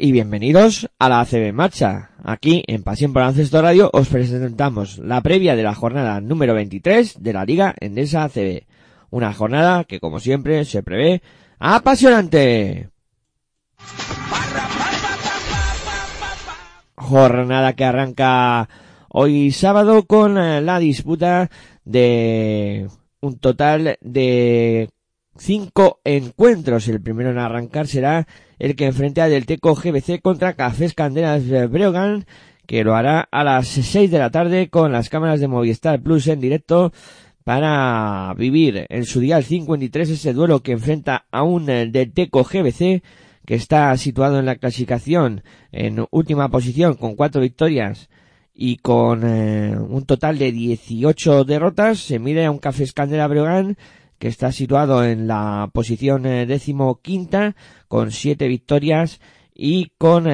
y bienvenidos a la ACB Marcha. Aquí en Pasión por Ancesto Radio os presentamos la previa de la jornada número 23 de la Liga Endesa ACB. Una jornada que como siempre se prevé apasionante. Jornada que arranca hoy sábado con eh, la disputa de un total de cinco encuentros. El primero en arrancar será el que enfrenta a Teco GBC contra Cafés Candelas Breogan, que lo hará a las seis de la tarde con las cámaras de Movistar Plus en directo para vivir en su día 53 ese duelo que enfrenta a un Teco GBC que está situado en la clasificación en última posición con cuatro victorias y con eh, un total de 18 derrotas se mide a un Café Escandera Breogán que está situado en la posición eh, décimo quinta con 7 victorias y con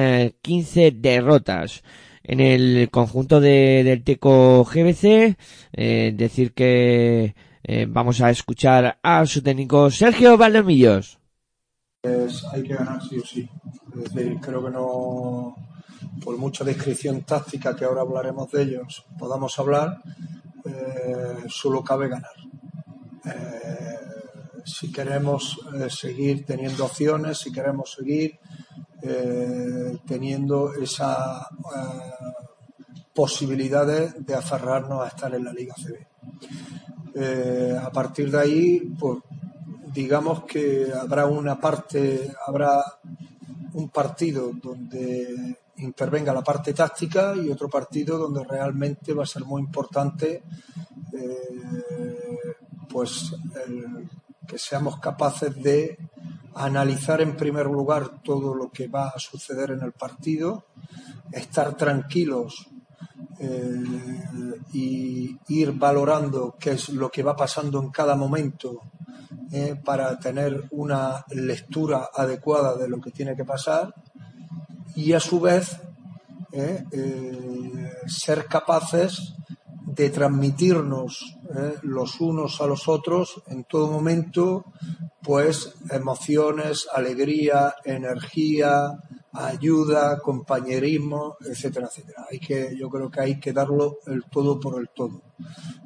15 eh, derrotas. En el conjunto de, del Teco GBC, decir que vamos a escuchar a su técnico Sergio Valdomillos. hay que ganar sí o sí. Es decir, creo que no por mucha descripción táctica que ahora hablaremos de ellos, podamos hablar, eh, solo cabe ganar. Eh, si queremos eh, seguir teniendo opciones, si queremos seguir teniendo esa posibilidades de aferrarnos a estar en la Liga CB. a partir de ahí, pues digamos que habrá una parte, habrá un partido donde intervenga la parte táctica y otro partido donde realmente va a ser muy importante eh, pues que seamos capaces de analizar en primer lugar todo lo que va a suceder en el partido, estar tranquilos eh, y ir valorando qué es lo que va pasando en cada momento eh, para tener una lectura adecuada de lo que tiene que pasar y a su vez eh, ser capaces de transmitirnos eh, los unos a los otros en todo momento pues emociones, alegría, energía, ayuda, compañerismo, etcétera, etcétera. Hay que, yo creo que hay que darlo el todo por el todo.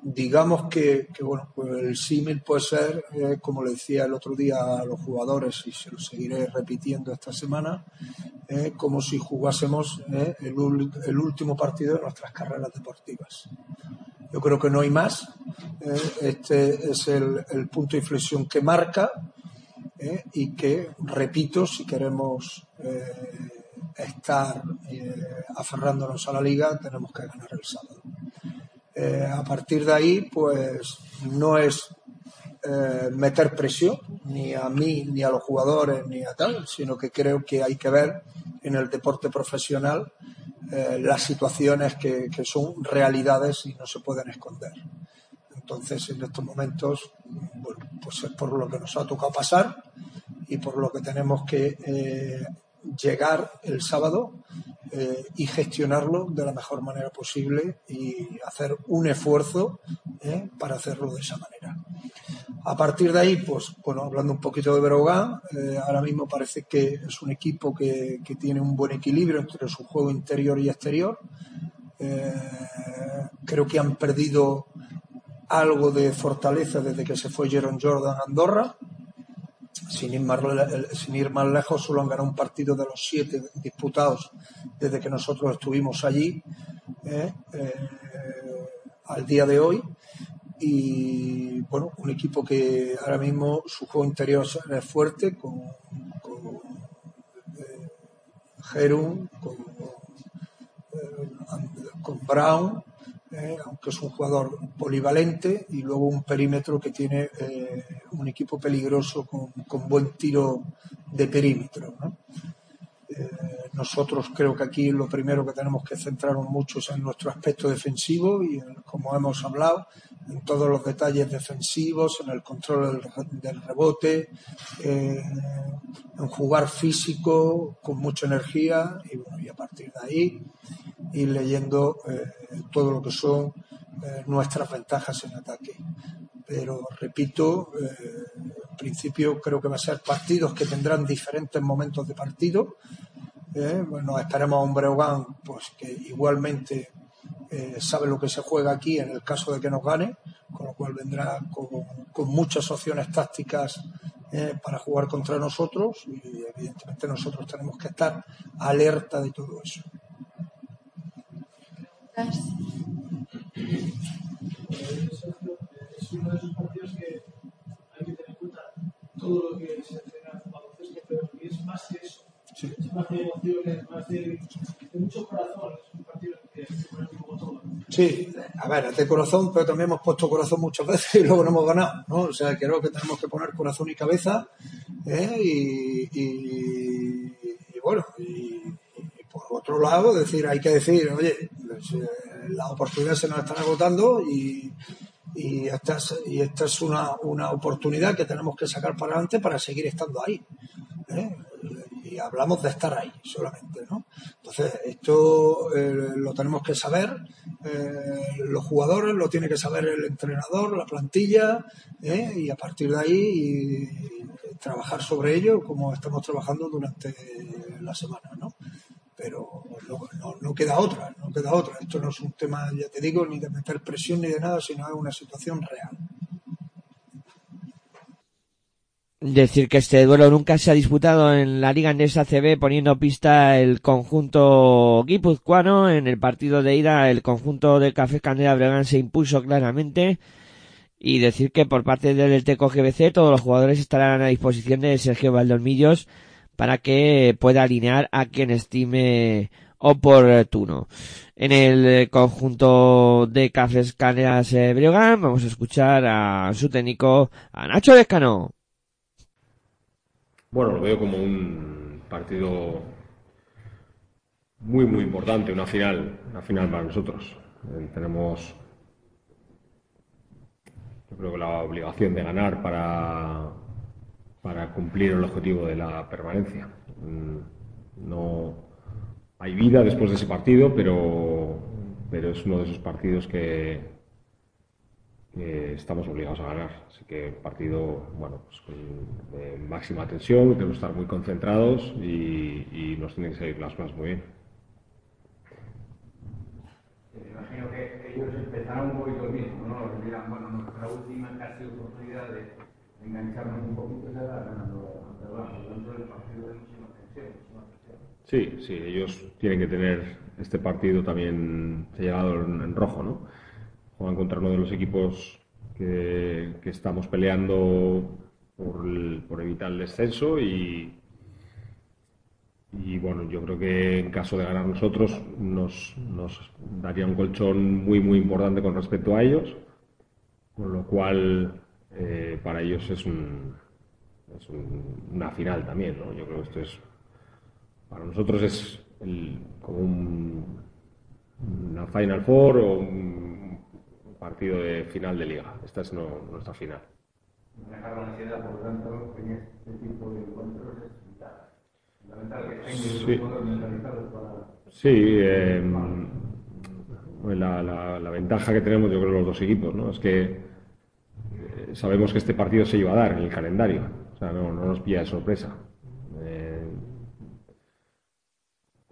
Digamos que, bueno, pues el símil puede ser, como le decía el otro día a los jugadores, y se lo seguiré repitiendo esta semana, eh, como si jugásemos eh, el, último partido de nuestras carreras deportivas. Yo creo que no hay más. Eh, este es el, punto de inflexión que marca y que, repito, si queremos estar aferrándonos a la liga, tenemos que ganar el sábado. a partir de ahí, pues no es meter presión ni a mí, ni a los jugadores, ni a tal, sino que creo que hay que ver en el deporte profesional eh, las situaciones que, son realidades y no se pueden esconder. Entonces, en estos momentos, bueno, pues es por lo que nos ha tocado pasar y por lo que tenemos que eh, llegar el sábado eh, y gestionarlo de la mejor manera posible y hacer un esfuerzo para hacerlo de esa manera. A partir de ahí, pues bueno, hablando un poquito de Berogán, eh, ahora mismo parece que es un equipo que, tiene un buen equilibrio entre su juego interior y exterior. Eh, creo que han perdido algo de fortaleza desde que se fue Jeron Jordan a Andorra. Sin ir, más, sin ir más lejos, solo han ganado un partido de los siete disputados desde que nosotros estuvimos allí eh, al día de hoy. Y bueno, un equipo que ahora mismo su juego interior es fuerte con, con eh, con, eh, con Brown, eh, aunque es un jugador polivalente, y luego un perímetro que tiene eh, un equipo peligroso con, buen tiro de perímetro. ¿no? Nosotros creo que aquí lo primero que tenemos que centrarnos mucho es en nuestro aspecto defensivo y como hemos hablado, en todos los detalles defensivos, en el control del, rebote, eh, en jugar físico con mucha energía y y a partir de ahí ir leyendo eh, todo lo que son eh, nuestras ventajas en ataque. Pero repito, en principio creo que va a ser partidos que tendrán diferentes momentos de partido. bueno, esperemos a un Breogán pues, que igualmente sabe lo que se juega aquí en el caso de que nos gane, con lo cual vendrá con muchas opciones tácticas eh, para jugar contra nosotros y evidentemente nosotros tenemos que estar alerta de todo eso. Es uno de esos partidos que hay que tener en cuenta todo lo que se entrena en baloncesto, pero es más que eso. Es más de emociones, más de, de mucho corazón. Es un partido que se pone como todo. Sí, a ver, es de corazón, pero también hemos puesto corazón muchas veces y luego no hemos ganado, ¿no? O sea, creo que tenemos que poner corazón y cabeza, ¿eh? y, bueno, y, por otro lado, decir, hay que decir, oye, pues, eh, las oportunidades se nos están agotando y, y esta es, y esta es una, una oportunidad que tenemos que sacar para adelante para seguir estando ahí. ¿eh? Y hablamos de estar ahí solamente, ¿no? Entonces, esto eh, lo tenemos que saber, eh, los jugadores, lo tiene que saber el entrenador, la plantilla, ¿eh? y a partir de ahí trabajar sobre ello como estamos trabajando durante la semana, ¿no? Pero no, no, queda otra, no queda otra. Esto no es un tema, ya te digo, ni de meter presión ni de nada, sino es una situación real. Decir que este duelo nunca se ha disputado en la Liga Andesa CB poniendo pista el conjunto guipuzcoano. En el partido de ida el conjunto de Café Candela Bregan se impuso claramente. Y decir que por parte del Teco GBC todos los jugadores estarán a disposición de Sergio Valdolmillos para que pueda alinear a quien estime oportuno. En el conjunto de Cafés Canelas Breogán vamos a escuchar a su técnico, a Nacho Descano. Bueno, lo veo como un partido muy, muy importante, una final, una final para nosotros. Eh, tenemos, yo creo que la obligación de ganar para, para cumplir el objetivo de la permanencia. Mm, no hay vida después de ese partido, pero, pero es uno de esos partidos que, estamos obligados a ganar. Así que partido, bueno, pues con máxima tensión, tenemos que estar muy concentrados y, nos tienen que salir las cosas muy bien. Me imagino que ellos empezaron un poquito mismo, ¿no? Dirán, bueno, nuestra última casi oportunidad de engancharnos un poquito era ganando dentro del partido de muchísima tensión. Sí, sí, ellos tienen que tener este partido también llegado en, en rojo, ¿no? Juegan contra uno de los equipos que, estamos peleando por, evitar el descenso y, y bueno, yo creo que en caso de ganar nosotros nos, daría un colchón muy muy importante con respecto a ellos, con lo cual eh, para ellos es, un, es una final también, ¿no? Yo creo que esto es para nosotros es como un, una Final Four o un partido de final de liga. Esta es no, nuestra final. La ansiedad, por lo tanto, en este tipo de encuentros es vital. Fundamental que tengan sí. para... Sí, eh, la, la, la, ventaja que tenemos, yo creo, los dos equipos, ¿no? Es que eh, sabemos que este partido se iba a dar en el calendario. O sea, no, no nos pilla de sorpresa. Eh,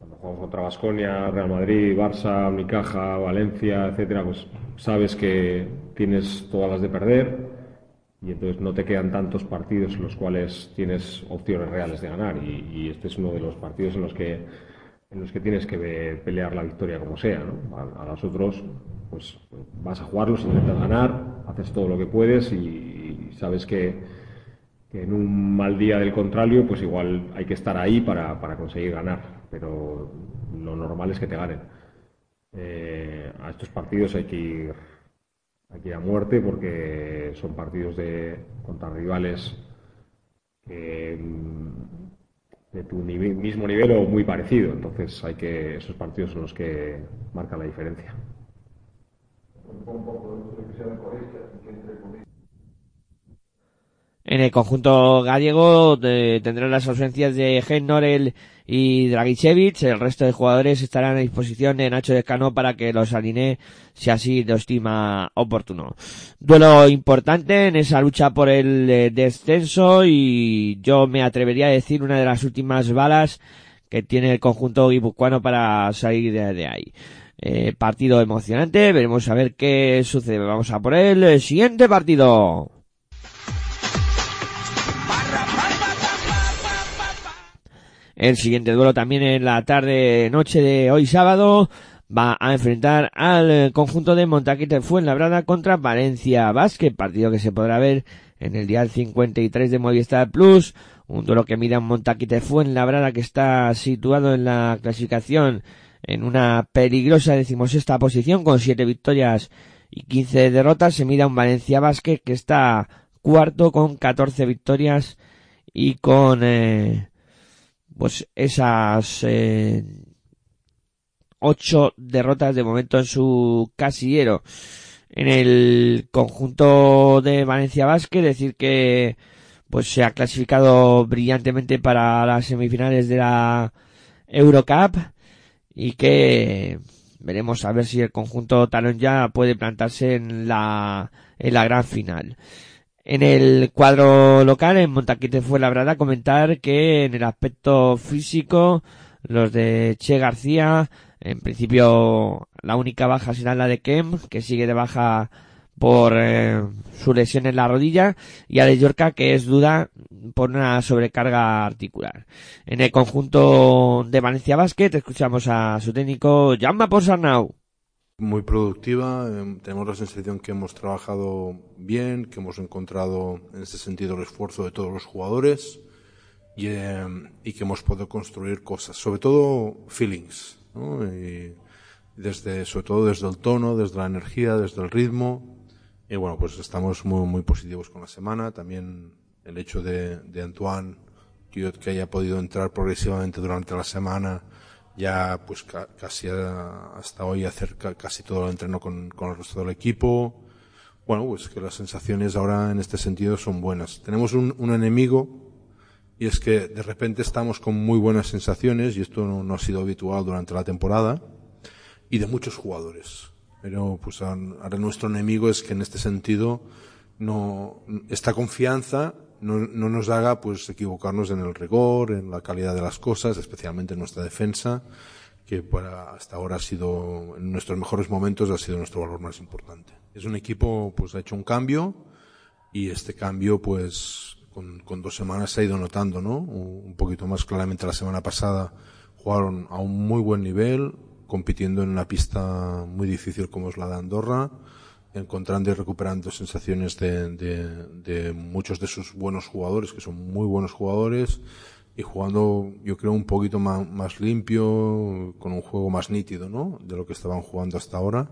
cuando jugamos contra Basconia, Real Madrid, Barça, Unicaja, Valencia, etcétera, pues sabes que tienes todas las de perder y entonces no te quedan tantos partidos en los cuales tienes opciones reales de ganar y, este es uno de los partidos en los que en los que tienes que pelear la victoria como sea ¿no? a, los otros pues vas a jugarlos intentas ganar haces todo lo que puedes y, sabes que, en un mal día del contrario pues igual hay que estar ahí para, para conseguir ganar pero lo normal es que te ganen eh, a estos partidos hay que ir hay que ir a muerte porque son partidos de contra rivales mm, de tu mismo nivel o muy parecido. Entonces hay que esos partidos son los que marcan la diferencia. En el conjunto gallego eh, tendrán las ausencias de Gen Norel y Dragicevic. El resto de jugadores estarán a disposición de Nacho Descano para que los alinee si así lo estima oportuno. Duelo importante en esa lucha por el eh, descenso y yo me atrevería a decir una de las últimas balas que tiene el conjunto guipuzcoano para salir de, ahí. Eh, partido emocionante, veremos a ver qué sucede. Vamos a por el siguiente partido. El siguiente duelo también en la tarde noche de hoy sábado va a enfrentar al conjunto de Montaquite Fuenlabrada contra Valencia Basket, partido que se podrá ver en el día 53 de Movistar Plus, un duelo que mira Montaquite Fuenlabrada que está situado en la clasificación en una peligrosa decimosexta posición con siete victorias y 15 derrotas, se mira un Valencia Basket que está cuarto con 14 victorias y con eh, pues esas eh, ocho derrotas de momento en su casillero. En el conjunto de Valencia Basket, decir que pues se ha clasificado brillantemente para las semifinales de la Eurocup y que veremos a ver si el conjunto talón ya puede plantarse en la en la gran final. En el cuadro local, en Montaquite fue la verdad comentar que en el aspecto físico, los de Che García, en principio la única baja será la de Kem, que sigue de baja por eh, su lesión en la rodilla, y a de Yorca, que es duda por una sobrecarga articular. En el conjunto de Valencia Basket, escuchamos a su técnico, Llama por Sarnau muy productiva. Em, tenemos la sensación que hemos trabajado bien, que hemos encontrado en este sentido el esfuerzo de todos los jugadores y, em, y que hemos podido construir cosas, sobre todo feelings, ¿no? y desde, sobre todo desde el tono, desde la energía, desde el ritmo. Y bueno, pues estamos muy, muy positivos con la semana. También el hecho de, de Antoine, que, que haya podido entrar progresivamente durante la semana, ya pues casi hasta hoy hacer casi todo el entreno con, con, el resto del equipo. Bueno, pues que las sensaciones ahora en este sentido son buenas. Tenemos un, un enemigo y es que de repente estamos con muy buenas sensaciones y esto no, no, ha sido habitual durante la temporada y de muchos jugadores. Pero pues ahora nuestro enemigo es que en este sentido no esta confianza no, no, nos haga pues equivocarnos en el rigor, en la calidad de las cosas, especialmente en nuestra defensa, que para hasta ahora ha sido, en nuestros mejores momentos, ha sido nuestro valor más importante. Es un equipo, pues ha hecho un cambio y este cambio, pues con, con dos semanas se ha ido notando, ¿no? Un poquito más claramente la semana pasada jugaron a un muy buen nivel, compitiendo en una pista muy difícil como es la de Andorra encontrando y recuperando sensaciones de, de, de, muchos de sus buenos jugadores, que son muy buenos jugadores, y jugando, yo creo, un poquito más, más, limpio, con un juego más nítido, ¿no? De lo que estaban jugando hasta ahora.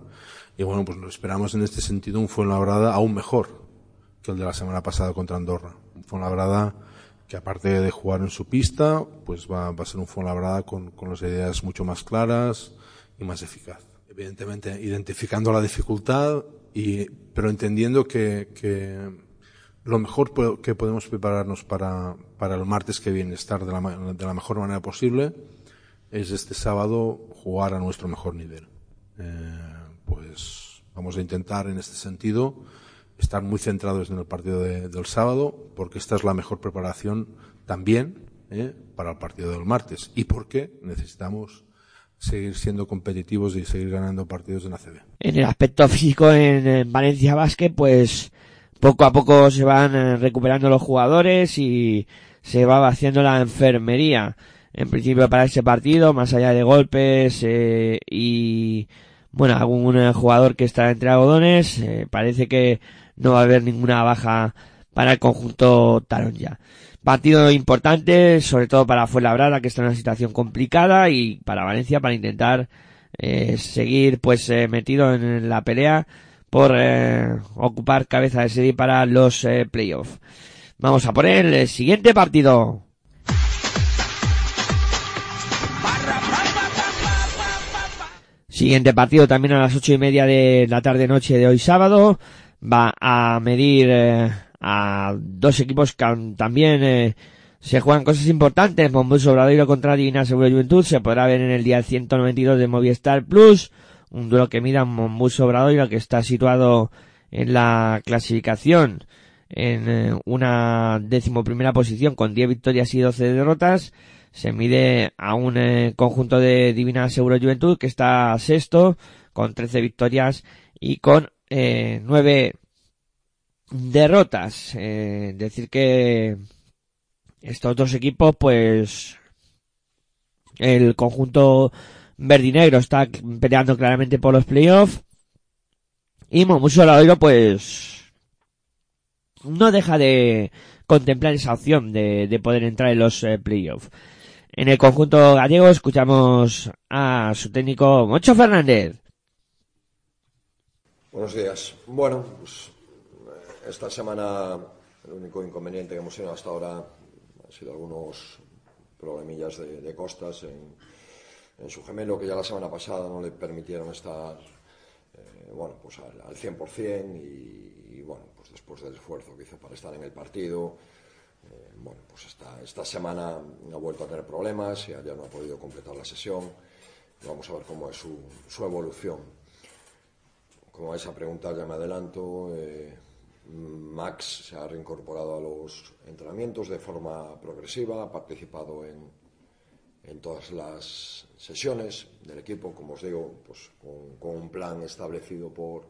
Y bueno, pues esperamos en este sentido un Fuenlabrada aún mejor que el de la semana pasada contra Andorra. Un Fuenlabrada que aparte de jugar en su pista, pues va, va a ser un Fuenlabrada con, con las ideas mucho más claras y más eficaz. Evidentemente, identificando la dificultad, y, pero entendiendo que, que lo mejor que podemos prepararnos para, para el martes que viene, estar de la, de la mejor manera posible, es este sábado jugar a nuestro mejor nivel. Eh, pues vamos a intentar en este sentido estar muy centrados en el partido de, del sábado, porque esta es la mejor preparación también eh, para el partido del martes y porque necesitamos seguir siendo competitivos y seguir ganando partidos en ACB. En el aspecto físico en, Valencia Basket, pues poco a poco se van eh, recuperando los jugadores y se va vaciando la enfermería. En principio para ese partido, más allá de golpes eh, y bueno, algún jugador que está entre algodones, eh, parece que no va a haber ninguna baja para el conjunto Talón ya. Partido importante, sobre todo para Fuenlabrada, que está en una situación complicada, y para Valencia, para intentar eh, seguir pues eh, metido en la pelea por eh, ocupar cabeza de serie para los eh, playoffs. Vamos a poner el siguiente partido. Siguiente partido también a las ocho y media de la tarde noche de hoy sábado. Va a medir a dos equipos que también eh, se juegan cosas importantes. Mombus Obradoiro contra Divina Seguro Juventud se podrá ver en el día 192 de Movistar Plus. Un duelo que mira Mombus Obradoiro que está situado en la clasificación en eh, una decimoprimera posición con 10 victorias y 12 derrotas. Se mide a un eh, conjunto de Divina Seguro Juventud que está sexto con 13 victorias y con eh, 9 derrotas. Eh, decir que estos dos equipos, pues, el conjunto verde está peleando claramente por los playoffs. Y Momuso Ladoiro, pues, no deja de contemplar esa opción de, de poder entrar en los eh, playoffs. En el conjunto gallego escuchamos a su técnico Mocho Fernández. Buenos días. Bueno, pues esta semana el único inconveniente que hemos tenido hasta ahora han sido algunos problemillas de, costas en, su gemelo que ya la semana pasada no le permitieron estar eh, bueno, pues al, al 100% y, y, bueno, pues después del esfuerzo que hizo para estar en el partido, eh, bueno, pues esta, esta semana ha vuelto a tener problemas y ya no ha podido completar la sesión. Vamos a ver cómo es su, su evolución. Como a esa pregunta ya me adelanto, eh, Max se ha reincorporado a los entrenamientos de forma progresiva, ha participado en, en todas las sesiones del equipo, como os digo, pues con, con, un plan establecido por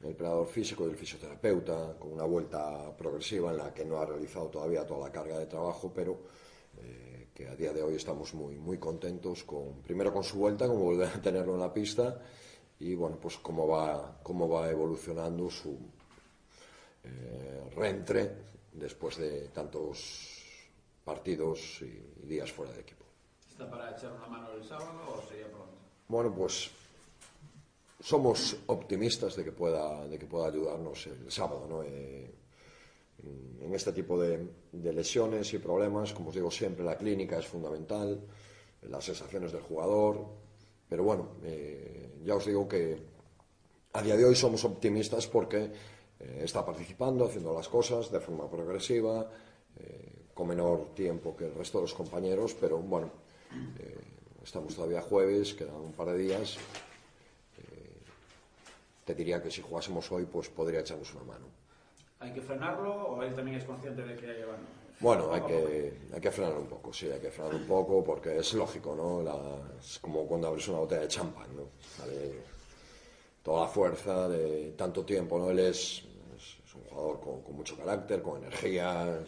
el preparador físico y el fisioterapeuta, con una vuelta progresiva en la que no ha realizado todavía toda la carga de trabajo, pero eh, que a día de hoy estamos muy, muy contentos con, primero con su vuelta, como volver a tenerlo en la pista, y bueno, pues cómo va, cómo va evolucionando su, eh, reentre después de tantos partidos y días fuera de equipo. ¿Está para echar una mano el sábado o sería pronto? Bueno, pues somos optimistas de que pueda, de que pueda ayudarnos el sábado, ¿no? Eh, en este tipo de, de, lesiones y problemas, como os digo siempre, la clínica es fundamental, las sensaciones del jugador, pero bueno, eh, ya os digo que a día de hoy somos optimistas porque eh, está participando, haciendo las cosas de forma progresiva, eh, con menor tiempo que el resto de los compañeros, pero bueno, eh, estamos todavía jueves, quedan un par de días. Te diría que si jugásemos hoy, pues podría echarnos una mano. ¿Hay que frenarlo o él también es consciente de que bueno, bueno, hay que, hay que frenar un poco, sí, hay que frenar un poco porque es lógico, ¿no? La, es como cuando abres una botella de champán, ¿no? Vale, toda la fuerza de tanto tiempo, ¿no? Él es, es, un jugador con, mucho carácter, con energía,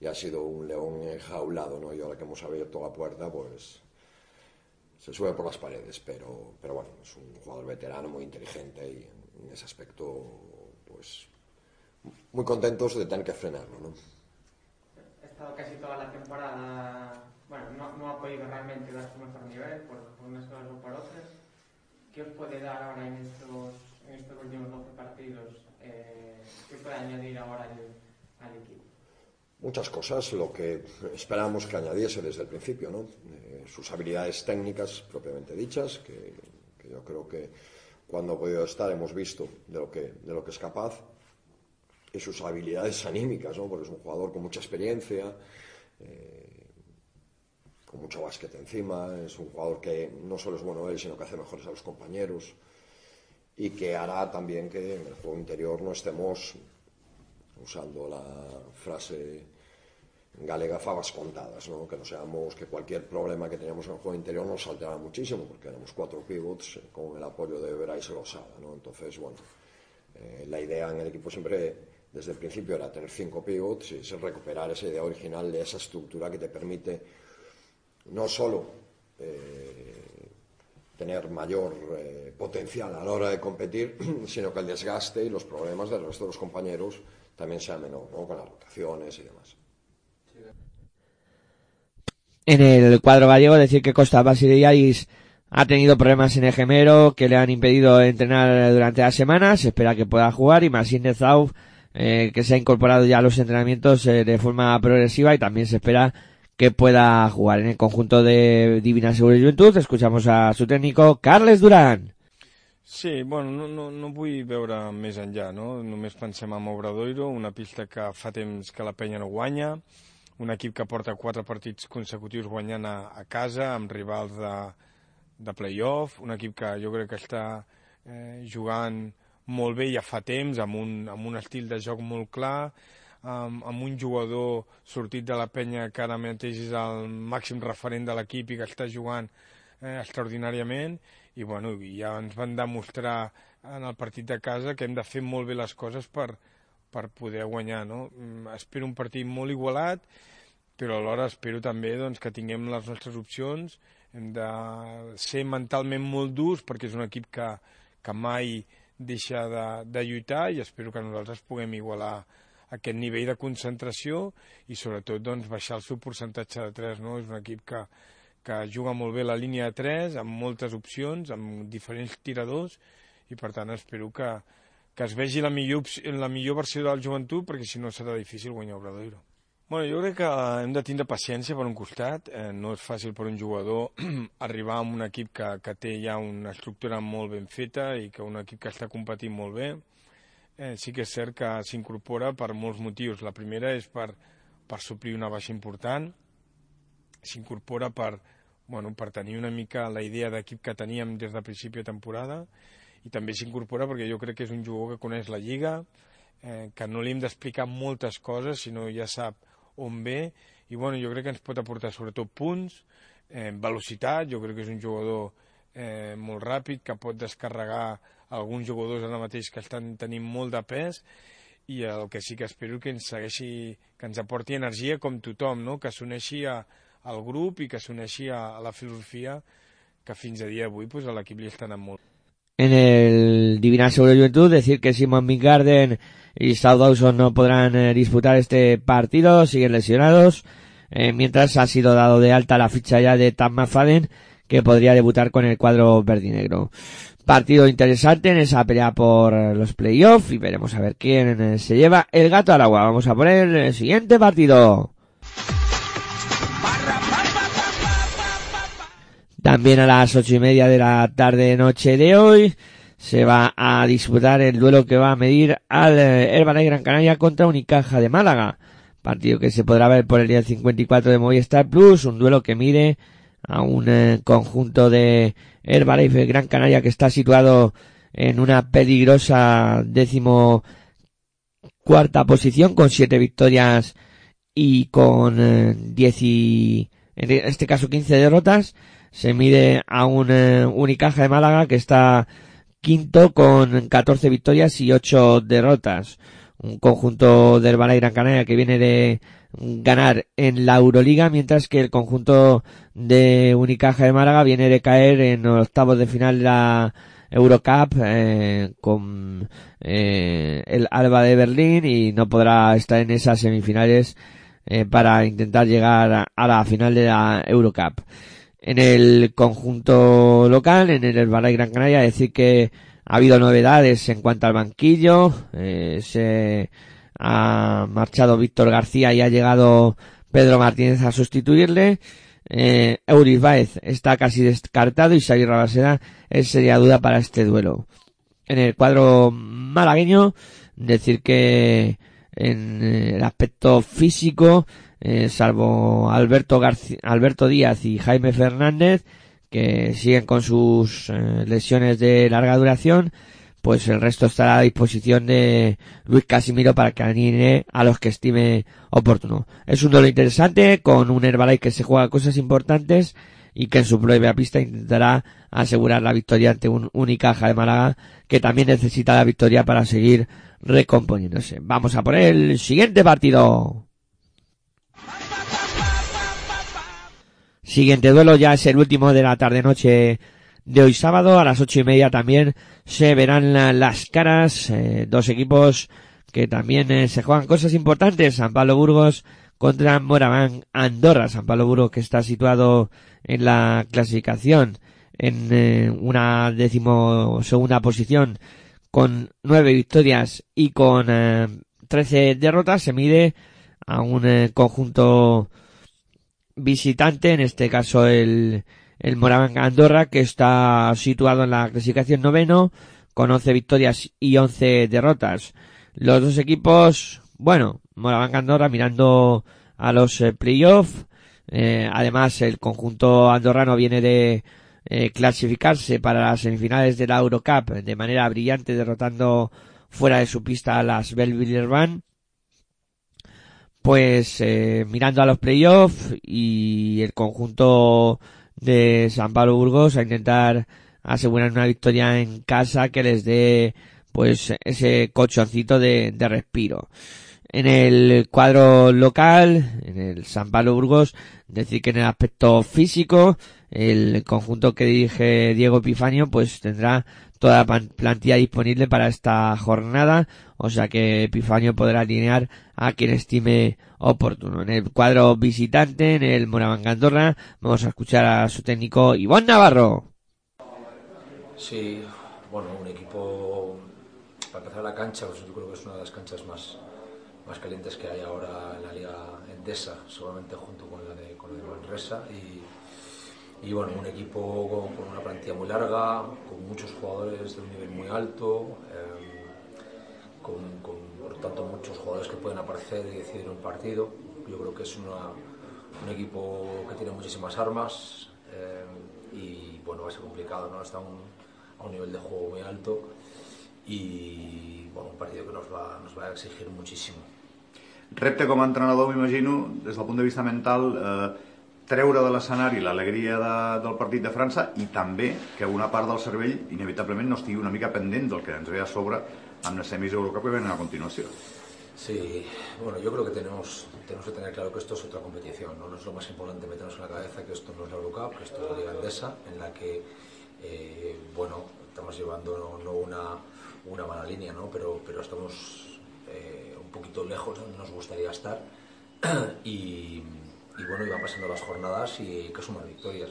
y ha sido un león enjaulado, ¿no? Y ahora que hemos abierto la puerta, pues se sube por las paredes, pero, pero bueno, es un jugador veterano, muy inteligente y en, ese aspecto, pues muy contentos de tener que frenarlo, ¿no? estado casi toda la temporada, bueno, no, no ha podido realmente dar su mejor nivel por, por unas cosas o por otras. ¿Qué os puede dar ahora en estos, en estos últimos 12 partidos? Eh, ¿Qué puede añadir ahora al, al, equipo? Muchas cosas, lo que esperábamos que añadiese desde el principio, ¿no? Eh, sus habilidades técnicas propiamente dichas, que, que, yo creo que cuando ha podido estar hemos visto de lo que, de lo que es capaz y sus habilidades anímicas, ¿no? porque es un jugador con mucha experiencia, eh, con mucho básquet encima, es un jugador que no solo es bueno él, sino que hace mejores a los compañeros y que hará también que en el juego interior no estemos usando la frase galega fabas contadas, ¿no? que no seamos que cualquier problema que teníamos en el juego interior nos saltará muchísimo, porque éramos cuatro pivots con el apoyo de y Rosada, ¿no? entonces bueno, eh, la idea en el equipo siempre desde el principio era tener cinco pivots y es recuperar esa idea original de esa estructura que te permite no solo eh, tener mayor eh, potencial a la hora de competir, sino que el desgaste y los problemas del resto de los compañeros también sea menor, ¿no? con las rotaciones y demás. En el cuadro gallego decir que Costa Basiliadis ha tenido problemas en el gemero que le han impedido entrenar durante las semanas, se espera que pueda jugar y Marcin eh, que se ha incorporado ya a los entrenamientos de forma progresiva y también se espera que pueda jugar en el conjunto de Divina Segura y Juventud. Escuchamos a su técnico, Carles Durán. Sí, bueno, no, no, no vull veure més enllà, no? Només pensem en Obradoiro, una pista que fa temps que la penya no guanya, un equip que porta quatre partits consecutius guanyant a, a casa, amb rivals de, de play-off, un equip que jo crec que està eh, jugant molt bé ja fa temps, amb un, amb un estil de joc molt clar, amb, amb un jugador sortit de la penya que ara mateix és el màxim referent de l'equip i que està jugant eh, extraordinàriament i bueno, ja ens van demostrar en el partit de casa que hem de fer molt bé les coses per, per poder guanyar. No? Mm, espero un partit molt igualat, però alhora espero també doncs, que tinguem les nostres opcions, hem de ser mentalment molt durs perquè és un equip que, que mai deixa de, de lluitar i espero que nosaltres puguem igualar aquest nivell de concentració i sobretot doncs, baixar el seu percentatge de 3. No? És un equip que, que juga molt bé la línia de 3, amb moltes opcions, amb diferents tiradors, i per tant espero que, que es vegi la millor, la millor versió del joventut, perquè si no serà difícil guanyar Obradoiro. Bueno, jo crec que hem de tindre paciència per un costat. Eh, no és fàcil per un jugador arribar a un equip que, que té ja una estructura molt ben feta i que un equip que està competint molt bé eh, sí que és cert que s'incorpora per molts motius. La primera és per, per suplir una baixa important, s'incorpora per, bueno, per tenir una mica la idea d'equip que teníem des de principi de temporada. I també s'incorpora perquè jo crec que és un jugador que coneix la Lliga, eh, que no li hem d'explicar moltes coses, sinó ja sap on ve, i bueno, jo crec que ens pot aportar sobretot punts, eh, velocitat, jo crec que és un jugador eh, molt ràpid, que pot descarregar alguns jugadors ara mateix que estan tenint molt de pes i el que sí que espero que ens segueixi, que ens aporti energia com tothom, no? que s'uneixi al grup i que s'uneixi a, la filosofia que fins a dia d'avui pues, a l'equip li està anant molt. En el Divina Seguro Juventud, decir que Simon Garden y South Dawson no podrán eh, disputar este partido, siguen lesionados, eh, mientras ha sido dado de alta la ficha ya de Tam McFadden, que podría debutar con el cuadro verdinegro. Partido interesante en esa pelea por los playoffs y veremos a ver quién se lleva el gato al agua. Vamos a poner el siguiente partido. También a las ocho y media de la tarde noche de hoy se va a disputar el duelo que va a medir al Herbalife Gran Canaria contra Unicaja de Málaga. Partido que se podrá ver por el día 54 de Movistar Plus, un duelo que mide a un eh, conjunto de Herbalife Gran Canaria que está situado en una peligrosa décimo cuarta posición con siete victorias y con eh, diez y en este caso quince derrotas. Se mide a un eh, Unicaja de Málaga que está quinto con catorce victorias y ocho derrotas. Un conjunto del Herbalife Gran Canaria que viene de ganar en la Euroliga, mientras que el conjunto de Unicaja de Málaga viene de caer en octavos de final de la Eurocup eh, con eh, el Alba de Berlín y no podrá estar en esas semifinales eh, para intentar llegar a, la final de la Eurocup. En el conjunto local, en el Herbalife Gran Canaria, decir que ha habido novedades en cuanto al banquillo, se ha marchado Víctor García y ha llegado Pedro Martínez a sustituirle. Eh, Euris Baez está casi descartado y Xavi Rabaseda es seria duda para este duelo. En el cuadro malagueño, decir que en el aspecto físico, eh, salvo Alberto, Alberto Díaz y Jaime Fernández, que siguen con sus eh, lesiones de larga duración, pues el resto estará a disposición de Luis Casimiro para que anime a los que estime oportuno. Es un duelo interesante con un Herbalife que se juega cosas importantes y que en su propia pista intentará asegurar la victoria ante un Unicaja de Málaga que también necesita la victoria para seguir recomponiéndose. Vamos a por el siguiente partido. Siguiente duelo ya es el último de la tarde noche de hoy sábado a las ocho y media también se verán las caras eh, dos equipos que también eh, se juegan cosas importantes. San Pablo Burgos contra Moraván Andorra. San Pablo Burgos que está situado en la clasificación en eh, una décimo segunda posición con nueve victorias y con trece derrotas se mide a un conjunto visitante en este caso el el Moraván Andorra, que está situado en la clasificación noveno, con 11 victorias y 11 derrotas. Los dos equipos, bueno, Moraván Andorra mirando a los eh, playoffs, eh, además el conjunto andorrano viene de eh, clasificarse para las semifinales de la Eurocup de manera brillante derrotando fuera de su pista a las Belville Van pues eh, mirando a los playoffs y el conjunto de San Pablo Burgos a intentar asegurar una victoria en casa que les dé pues ese cochoncito de, de respiro. En el cuadro local, en el San Pablo Burgos, decir que en el aspecto físico, el conjunto que dirige Diego Epifanio pues tendrá toda la plantilla disponible para esta jornada, o sea que Epifanio podrá alinear a quien estime oportuno. En el cuadro visitante, en el Moravanga Andorra, vamos a escuchar a su técnico Iván Navarro. Sí, bueno, un equipo para empezar la cancha, pues yo creo que es una de las canchas más, más calientes que hay ahora en la Liga Endesa, solamente junto con la de, con la de Manresa y y bueno, un equipo con, con, una plantilla muy larga, con muchos jugadores de un nivel muy alto, eh, con, con, por tanto muchos jugadores que pueden aparecer y decidir un partido. Yo creo que es una, un equipo que tiene muchísimas armas eh, y bueno, va a ser complicado, ¿no? Está un, a un nivel de juego muy alto y bueno, un partido que nos va, nos va a exigir muchísimo. Repte com a entrenador, m'imagino, des del punt de vista mental, eh, treure de l'escenari l'alegria de, del partit de França i també que una part del cervell inevitablement no estigui una mica pendent del que ens ve a sobre amb les semis Eurocup que venen a continuació. Sí, bueno, yo creo que tenemos, tenemos que tener claro que esto es otra competición, ¿no? no es lo más importante meternos en la cabeza que esto no es la Eurocup, que esto es la Liga Andesa, en la que, eh, bueno, estamos llevando no, no una, una, mala línea, ¿no? pero, pero estamos eh, un poquito lejos donde nos gustaría estar y y bueno, iban pasando las jornadas y que suman victorias.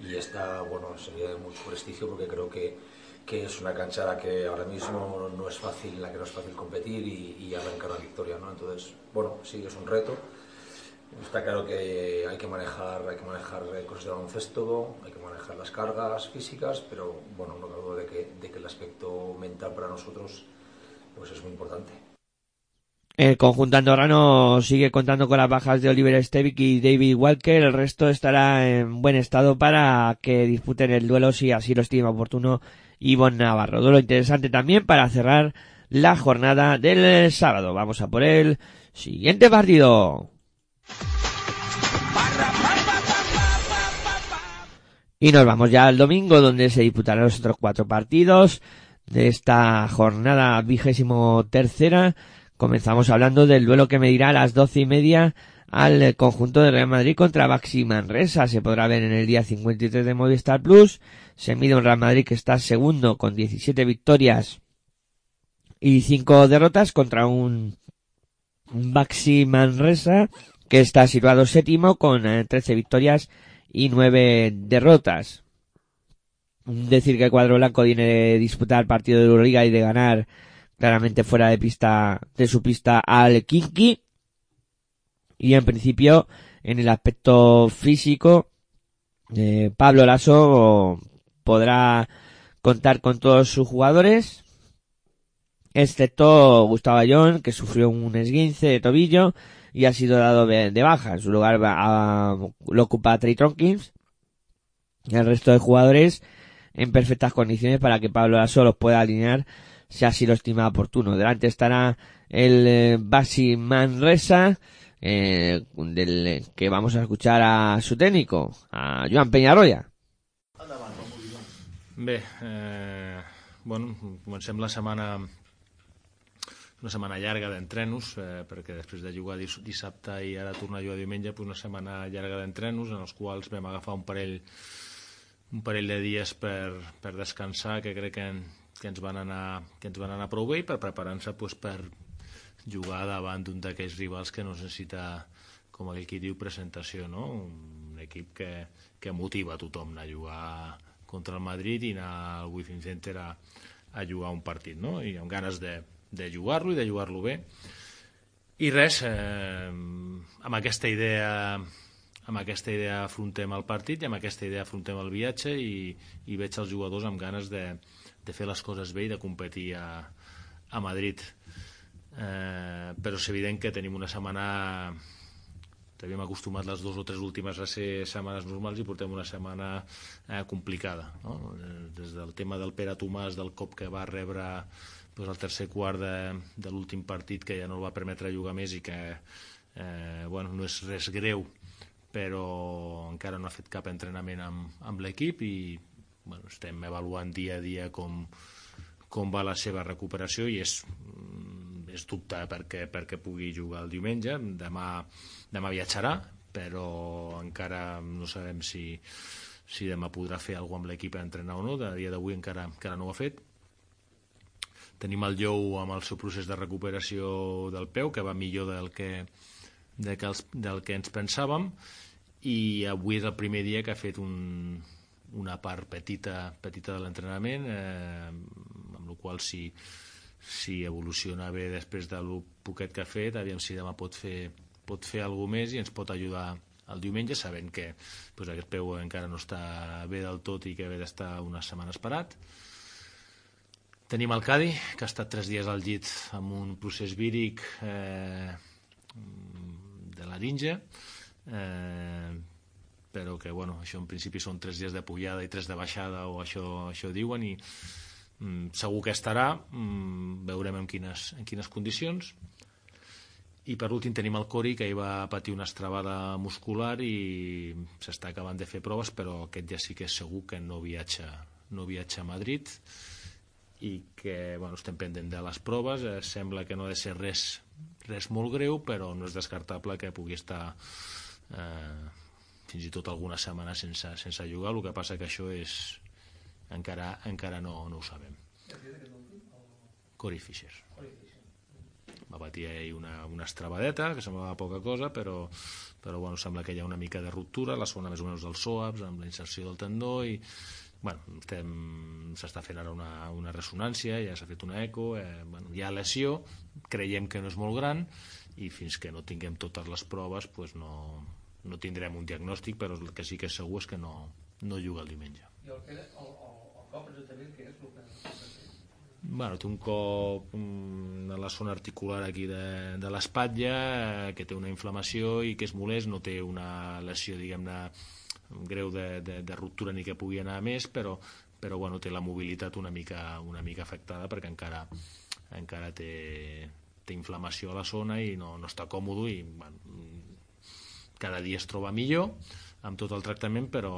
Y esta, bueno, sería de mucho prestigio porque creo que, que es una cancha a la que ahora mismo no es fácil, en la que no es fácil competir y, y arrancar una victoria, ¿no? Entonces, bueno, sí, es un reto. Está claro que hay que manejar, hay que manejar cosas de baloncesto, hay que manejar las cargas físicas, pero bueno, no cabe de que, de que el aspecto mental para nosotros pues es muy importante. El conjunto andorrano sigue contando con las bajas de Oliver Stevic y David Walker. El resto estará en buen estado para que disputen el duelo si así lo estima oportuno Ivonne Navarro. Duelo interesante también para cerrar la jornada del sábado. Vamos a por el siguiente partido. Y nos vamos ya al domingo donde se disputarán los otros cuatro partidos de esta jornada vigésimo tercera Comenzamos hablando del duelo que medirá a las doce y media al conjunto de Real Madrid contra Baxi Manresa. Se podrá ver en el día 53 de Movistar Plus. Se mide un Real Madrid que está segundo con 17 victorias y 5 derrotas contra un, Baxi Manresa que está situado séptimo con 13 eh, victorias y 9 derrotas. Decir que el cuadro blanco viene de disputar partido de Euroliga y de ganar claramente fuera de pista, de su pista al Kinky. Y en principio, en el aspecto físico, eh, Pablo Lasso podrá contar con todos sus jugadores, excepto Gustavo Ayón, que sufrió un esguince de tobillo y ha sido dado de, baja. En su lugar lo ocupa Trey Tronkins. El resto de jugadores en perfectas condiciones para que Pablo Lasso los pueda alinear si así lo estima oportuno. Delante estará el eh, Basi Manresa, eh, del que vamos a escuchar a su técnico, a Joan Peñarroya. Bé, eh, bueno, comencem la setmana una setmana llarga d'entrenos, eh, perquè després de jugar dissabte i ara tornar a jugar diumenge, pues una setmana llarga d'entrenos en els quals vam agafar un parell un parell de dies per, per descansar, que crec que, que ens van anar, que ens van anar prou bé i per preparar-se doncs, per jugar davant d'un d'aquells rivals que no necessita, com aquell qui diu, presentació, no? Un equip que, que motiva a tothom a jugar contra el Madrid i anar al Within Center a, a jugar un partit, no? I amb ganes de, de jugar-lo i de jugar-lo bé. I res, eh, amb aquesta idea amb aquesta idea afrontem el partit i amb aquesta idea afrontem el viatge i, i veig els jugadors amb ganes de, de fer les coses bé i de competir a, a Madrid eh, però és evident que tenim una setmana t'havíem acostumat les dues o tres últimes a ser setmanes normals i portem una setmana eh, complicada no? des del tema del Pere Tomàs del cop que va rebre doncs, el tercer quart de, de l'últim partit que ja no el va permetre jugar més i que eh, bueno, no és res greu però encara no ha fet cap entrenament amb, amb l'equip i bueno, estem avaluant dia a dia com, com va la seva recuperació i és, mm, és dubte perquè, perquè pugui jugar el diumenge. Demà, demà viatjarà però encara no sabem si, si demà podrà fer alguna amb l'equip a entrenar o no, de dia d'avui encara, encara no ho ha fet. Tenim el Lleu amb el seu procés de recuperació del peu que va millor del que, de que els, del que ens pensàvem. I avui és el primer dia que ha fet un, una part petita, petita de l'entrenament eh, amb la qual si, si evoluciona bé després del poquet que ha fet aviam si demà pot fer, pot fer alguna més i ens pot ajudar el diumenge sabent que doncs, aquest peu encara no està bé del tot i que ve d'estar unes setmanes parat tenim el Cadi que ha estat tres dies al llit amb un procés víric eh, de laringe eh, però que bueno, això en principi són tres dies de pujada i tres de baixada o això, això diuen i mm, segur que estarà. Mm, veurem en quines, en quines condicions. I per últim tenim el Cori que hi va patir una estrabada muscular i s'està acabant de fer proves però aquest ja sí que és segur que no viatja, no viatja a Madrid i que bueno, estem pendent de les proves. Eh, sembla que no ha de ser res, res molt greu però no és descartable que pugui estar eh, fins i tot alguna setmana sense, sense jugar, el que passa que això és encara, encara no, no ho sabem. Cory Fisher. Va patir ahir una, una estrabadeta, que semblava poca cosa, però, però bueno, sembla que hi ha una mica de ruptura, la zona més o menys dels SOAPs, amb la inserció del tendó, i bueno, s'està fent ara una, una ressonància, ja s'ha fet una eco, eh, bueno, hi ha lesió, creiem que no és molt gran, i fins que no tinguem totes les proves pues no, no tindrem un diagnòstic però el que sí que és segur és que no, no juga el diumenge i el, que, el, Bueno, té un cop mm, a la zona articular aquí de, de l'espatlla eh, que té una inflamació i que és molest, no té una lesió diguem-ne greu de, de, de ruptura ni que pugui anar més però, però bueno, té la mobilitat una mica, una mica afectada perquè encara, encara té, té inflamació a la zona i no, no està còmode i bueno, cada dia es troba millor amb tot el tractament però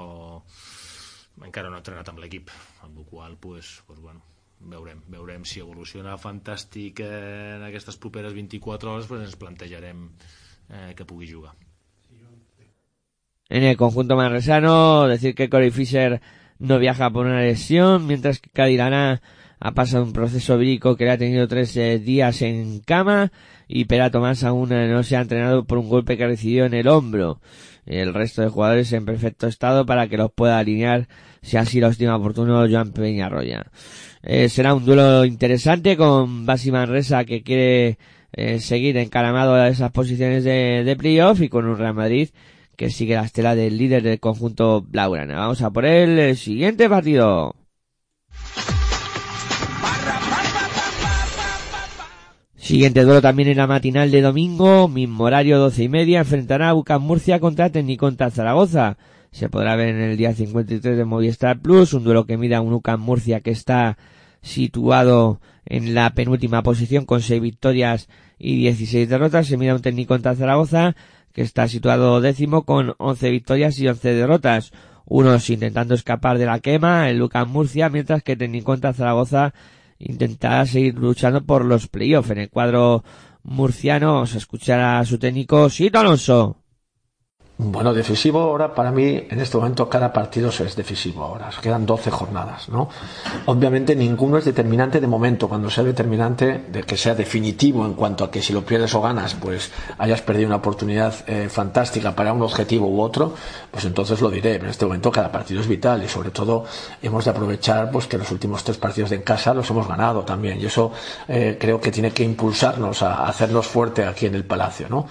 encara no ha entrenat amb l'equip amb la qual pues, pues, bueno, veurem, veurem si evoluciona fantàstic en aquestes properes 24 hores pues ens plantejarem eh, que pugui jugar En el conjunto manresano, decir que Corey Fisher no viaja por una lesión, mientras que Cadirana ha pasado un proceso vírico que le ha tenido tres eh, días en cama y Pera Tomás aún no se ha entrenado por un golpe que recibió en el hombro. El resto de jugadores en perfecto estado para que los pueda alinear si así lo estima oportuno Joan Peñarroya. Eh, será un duelo interesante con Basi Manresa que quiere eh, seguir encaramado a esas posiciones de, de playoff y con un Real Madrid que sigue la estela del líder del conjunto Blaugrana. Vamos a por el siguiente partido. Siguiente duelo también en la matinal de domingo, mismo horario doce y media, enfrentará a Bucas Murcia contra Tecniconta Zaragoza. Se podrá ver en el día 53 de Movistar Plus, un duelo que mira un UCAM Murcia que está situado en la penúltima posición con seis victorias y 16 derrotas. Se mira un Tecniconta Zaragoza que está situado décimo con 11 victorias y 11 derrotas. Unos intentando escapar de la quema, el UCAM Murcia, mientras que Tecniconta Zaragoza intentará seguir luchando por los playoffs. En el cuadro murciano se escuchará a su técnico Sito Alonso. Bueno, decisivo ahora para mí, en este momento cada partido es decisivo ahora. Quedan 12 jornadas, ¿no? Obviamente ninguno es determinante de momento. Cuando sea determinante, de que sea definitivo en cuanto a que si lo pierdes o ganas, pues hayas perdido una oportunidad eh, fantástica para un objetivo u otro, pues entonces lo diré. En este momento cada partido es vital y sobre todo hemos de aprovechar pues que los últimos tres partidos de en casa los hemos ganado también. Y eso eh, creo que tiene que impulsarnos a hacernos fuerte aquí en el Palacio, ¿no?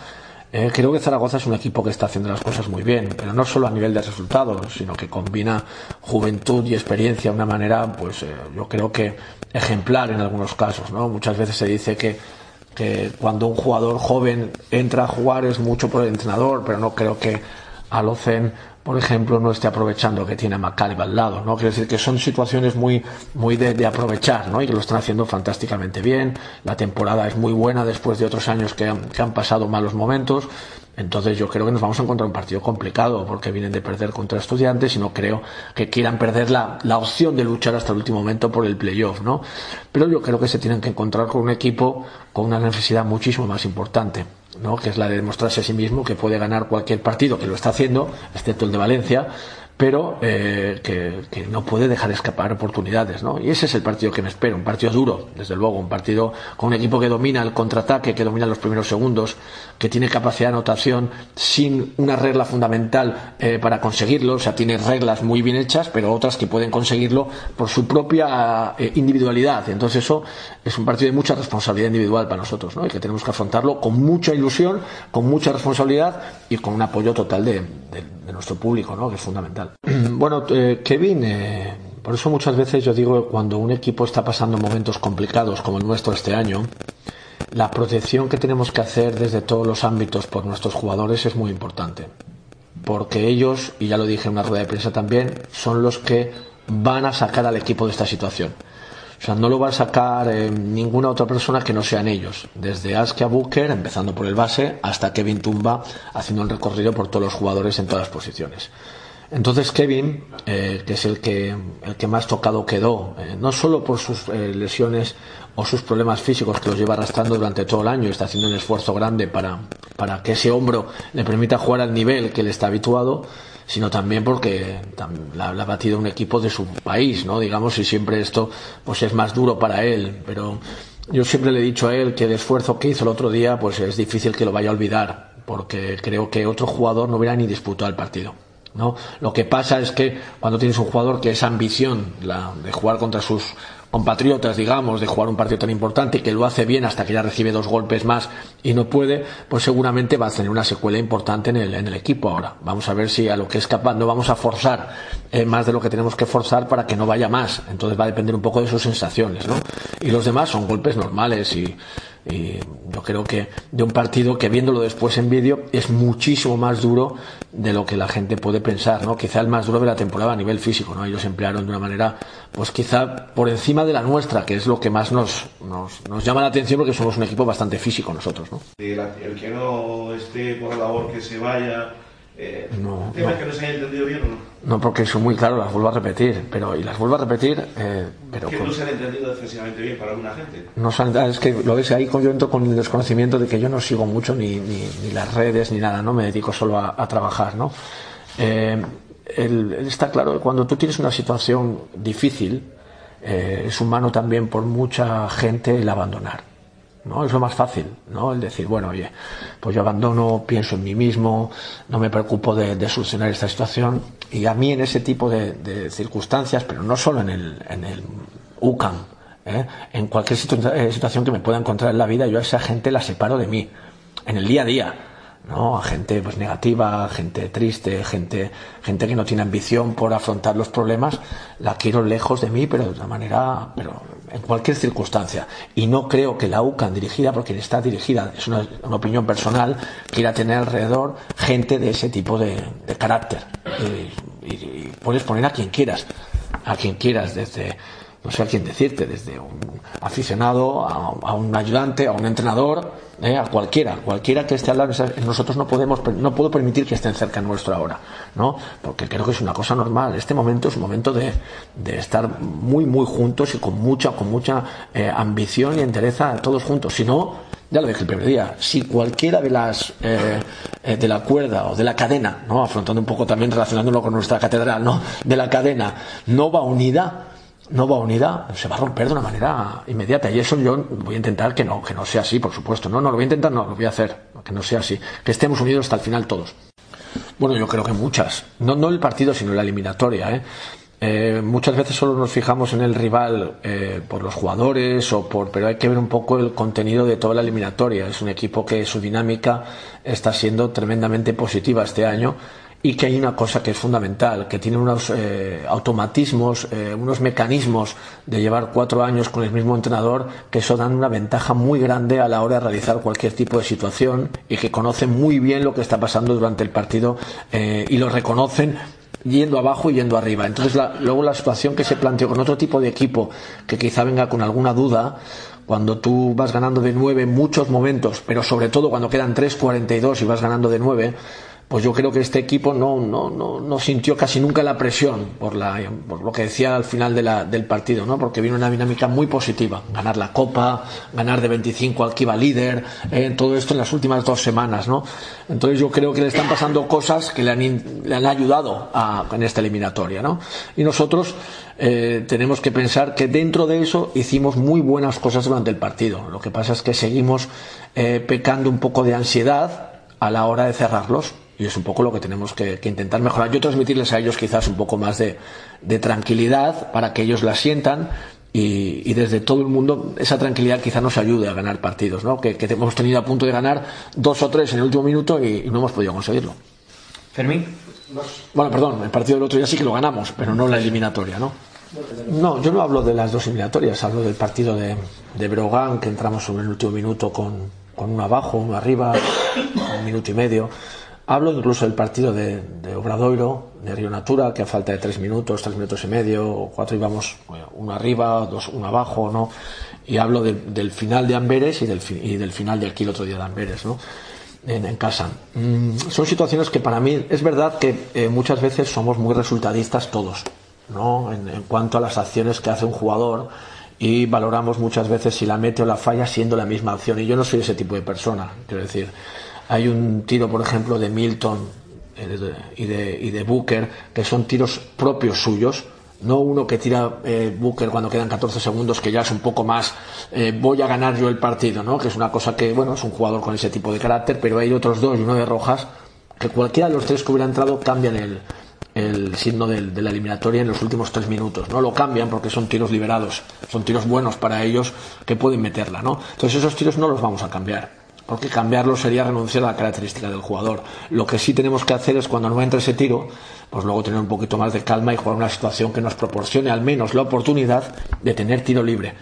Eh, creo que Zaragoza es un equipo que está haciendo las cosas muy bien, pero no solo a nivel de resultados, sino que combina juventud y experiencia de una manera, pues eh, yo creo que ejemplar en algunos casos. ¿no? Muchas veces se dice que, que cuando un jugador joven entra a jugar es mucho por el entrenador, pero no creo que Alocen por ejemplo, no esté aprovechando que tiene a Macaleb al lado, ¿no? Quiero decir que son situaciones muy, muy de, aprovechar, ¿no? Y que lo están haciendo fantásticamente bien. La temporada es muy buena después de otros años que han, que han pasado malos momentos. Entonces yo creo que nos vamos a encontrar un partido complicado porque vienen de perder contra estudiantes y no creo que quieran perder la, la opción de luchar hasta el último momento por el playoff, ¿no? Pero yo creo que se tienen que encontrar con un equipo con una necesidad muchísimo más importante ¿no? que es la de demostrarse a sí mismo que puede ganar cualquier partido, que lo está haciendo, excepto el de Valencia, pero eh, que, no puede dejar escapar oportunidades, ¿no? Y ese es el partido que me espero, un partido duro, desde luego, un partido con un equipo que domina el contraataque, que domina los primeros segundos, que tiene capacidad de anotación sin una regla fundamental eh, para conseguirlo, o sea, tiene reglas muy bien hechas, pero otras que pueden conseguirlo por su propia eh, individualidad. Entonces eso es un partido de mucha responsabilidad individual para nosotros, ¿no? Y que tenemos que afrontarlo con mucha ilusión, con mucha responsabilidad y con un apoyo total de, de nuestro público, ¿no? Que es fundamental. Bueno, eh, Kevin, eh, por eso muchas veces yo digo que cuando un equipo está pasando momentos complicados como el nuestro este año, la protección que tenemos que hacer desde todos los ámbitos por nuestros jugadores es muy importante. Porque ellos, y ya lo dije en una rueda de prensa también, son los que van a sacar al equipo de esta situación. O sea, no lo va a sacar eh, ninguna otra persona que no sean ellos. Desde Askia Booker, empezando por el base, hasta Kevin Tumba, haciendo el recorrido por todos los jugadores en todas las posiciones. Entonces Kevin, eh, que es el que, el que más tocado quedó, eh, no solo por sus eh, lesiones o sus problemas físicos que los lleva arrastrando durante todo el año, está haciendo un esfuerzo grande para, para que ese hombro le permita jugar al nivel que le está habituado, sino también porque le ha batido un equipo de su país, ¿no? Digamos, y siempre esto pues es más duro para él, pero yo siempre le he dicho a él que el esfuerzo que hizo el otro día pues es difícil que lo vaya a olvidar, porque creo que otro jugador no hubiera ni disputado el partido. ¿No? Lo que pasa es que cuando tienes un jugador que esa ambición la, de jugar contra sus compatriotas, digamos, de jugar un partido tan importante y que lo hace bien hasta que ya recibe dos golpes más y no puede, pues seguramente va a tener una secuela importante en el, en el equipo ahora. Vamos a ver si a lo que es capaz no vamos a forzar eh, más de lo que tenemos que forzar para que no vaya más. Entonces va a depender un poco de sus sensaciones, ¿no? Y los demás son golpes normales y y yo creo que de un partido que viéndolo después en vídeo es muchísimo más duro de lo que la gente puede pensar, ¿no? Quizá el más duro de la temporada a nivel físico, ¿no? Ellos emplearon de una manera, pues quizá por encima de la nuestra, que es lo que más nos, nos, nos llama la atención porque somos un equipo bastante físico nosotros, ¿no? El que no esté por la labor que se vaya, eh, no, que no se haya entendido bien o no? No, porque son muy claro, las vuelvo a repetir, pero y las vuelvo a repetir, eh, pero que no se han entendido defensivamente bien para alguna gente. No ah, es que lo ves ahí, yo entro con el desconocimiento de que yo no sigo mucho ni, ni, ni las redes ni nada, no me dedico solo a, a trabajar, ¿no? Eh, el, está claro que cuando tú tienes una situación difícil, eh, es humano también por mucha gente el abandonar ¿no? Es lo más fácil, ¿no? El decir, bueno, oye, pues yo abandono, pienso en mí mismo, no me preocupo de, solucionar esta situación. Y a mí en ese tipo de, circunstancias, pero no solo en el, en el UCAM, ¿eh? en cualquier eh, situación que me pueda encontrar en la vida, yo a esa gente la separo de mí, en el día a día. ¿No? A gente pues negativa, gente triste, gente, gente que no tiene ambición por afrontar los problemas, la quiero lejos de mí, pero de una manera, pero en cualquier circunstancia. Y no creo que la UCAN dirigida, porque está dirigida, es una, opinión personal, quiera tener alrededor gente de ese tipo de, carácter. Y, puedes poner a quien quieras, a quien quieras, desde, no sé a quién decirte, desde un aficionado a un ayudante, a un entrenador, ¿eh? a cualquiera, cualquiera que esté al lado, nosotros no podemos, no puedo permitir que estén cerca nuestro ahora, ¿no? Porque creo que es una cosa normal. Este momento es un momento de, de estar muy, muy juntos y con mucha, con mucha eh, ambición y entereza todos juntos. Si no, ya lo dije el primer día, si cualquiera de las eh, de la cuerda o de la cadena, ¿no? Afrontando un poco también relacionándolo con nuestra catedral, ¿no? De la cadena no va unida, no va unida, se va a romper de una manera inmediata. Y eso yo voy a intentar que no, que no sea así, por supuesto. No, no lo voy a intentar, no, lo voy a hacer, que no sea así. Que estemos unidos hasta el final todos. Bueno, yo creo que muchas. No, no el partido, sino la eliminatoria, ¿eh? eh, muchas veces solo nos fijamos en el rival eh, por los jugadores o por, pero hay que ver un poco el contenido de toda la eliminatoria. Es un equipo que su dinámica está siendo tremendamente positiva este año y que hay una cosa que es fundamental, que tiene unos eh, automatismos, unos mecanismos de llevar cuatro años con el mismo entrenador que eso dan una ventaja muy grande a la hora de realizar cualquier tipo de situación y que conocen muy bien lo que está pasando durante el partido y lo reconocen yendo abajo y yendo arriba. Entonces, luego la situación que se planteó con otro tipo de equipo que quizá venga con alguna duda, cuando tú vas ganando de nueve en muchos momentos, pero sobre todo cuando quedan 3.42 y vas ganando de nueve, pues yo creo que este equipo no, no, no, no sintió casi nunca la presión por, la, por lo que decía al final del partido, ¿no? porque vino una dinámica muy positiva. Ganar la Copa, ganar de 25 al Kiva líder, eh, todo esto en las últimas dos semanas. ¿no? Entonces yo creo que le están pasando cosas que le han, le han ayudado a, en esta eliminatoria. ¿no? Y nosotros eh, tenemos que pensar que dentro de eso hicimos muy buenas cosas durante el partido. Lo que pasa es que seguimos eh, pecando un poco de ansiedad a la hora de cerrarlos y es un poco lo que tenemos que, intentar mejorar. Yo transmitirles a ellos quizás un poco más de, tranquilidad para que ellos la sientan y, desde todo el mundo esa tranquilidad quizás nos ayude a ganar partidos, ¿no? Que, hemos tenido a punto de ganar dos o tres en el último minuto y, no hemos podido conseguirlo. Fermín. Bueno, perdón, el partido del otro día sí que lo ganamos, pero no la eliminatoria, ¿no? No, yo no hablo de las dos eliminatorias, hablo del partido de, de Brogan, que entramos sobre el último minuto con, con uno abajo, uno arriba, un minuto y medio. Hablo incluso del partido de, Obradoiro, de Río Natura, que a falta de tres minutos, tres minutos y medio, cuatro íbamos uno arriba, dos, uno abajo, ¿no? Y hablo del final de Amberes y del, y del final de aquí el otro día de Amberes, ¿no? En, casa. Mm, son situaciones que para mí es verdad que eh, muchas veces somos muy resultadistas todos, ¿no? En, en cuanto a las acciones que hace un jugador y valoramos muchas veces si la mete o la falla siendo la misma acción. Y yo no soy ese tipo de persona, quiero decir. Hay un tiro, por ejemplo, de Milton eh, y de, y de Booker, que son tiros propios suyos, no uno que tira eh, Booker cuando quedan 14 segundos, que ya es un poco más eh, voy a ganar yo el partido, ¿no? que es una cosa que, bueno, es un jugador con ese tipo de carácter, pero hay otros dos y uno de Rojas, que cualquiera de los tres que hubiera entrado cambian el, el signo de la eliminatoria en los últimos tres minutos. No lo cambian porque son tiros liberados, son tiros buenos para ellos que pueden meterla. ¿no? Entonces esos tiros no los vamos a cambiar porque cambiarlo sería renunciar a la característica del jugador. Lo que sí tenemos que hacer es cuando no entre ese tiro, pues luego tener un poquito más de calma y jugar una situación que nos proporcione al menos la oportunidad de tener tiro libre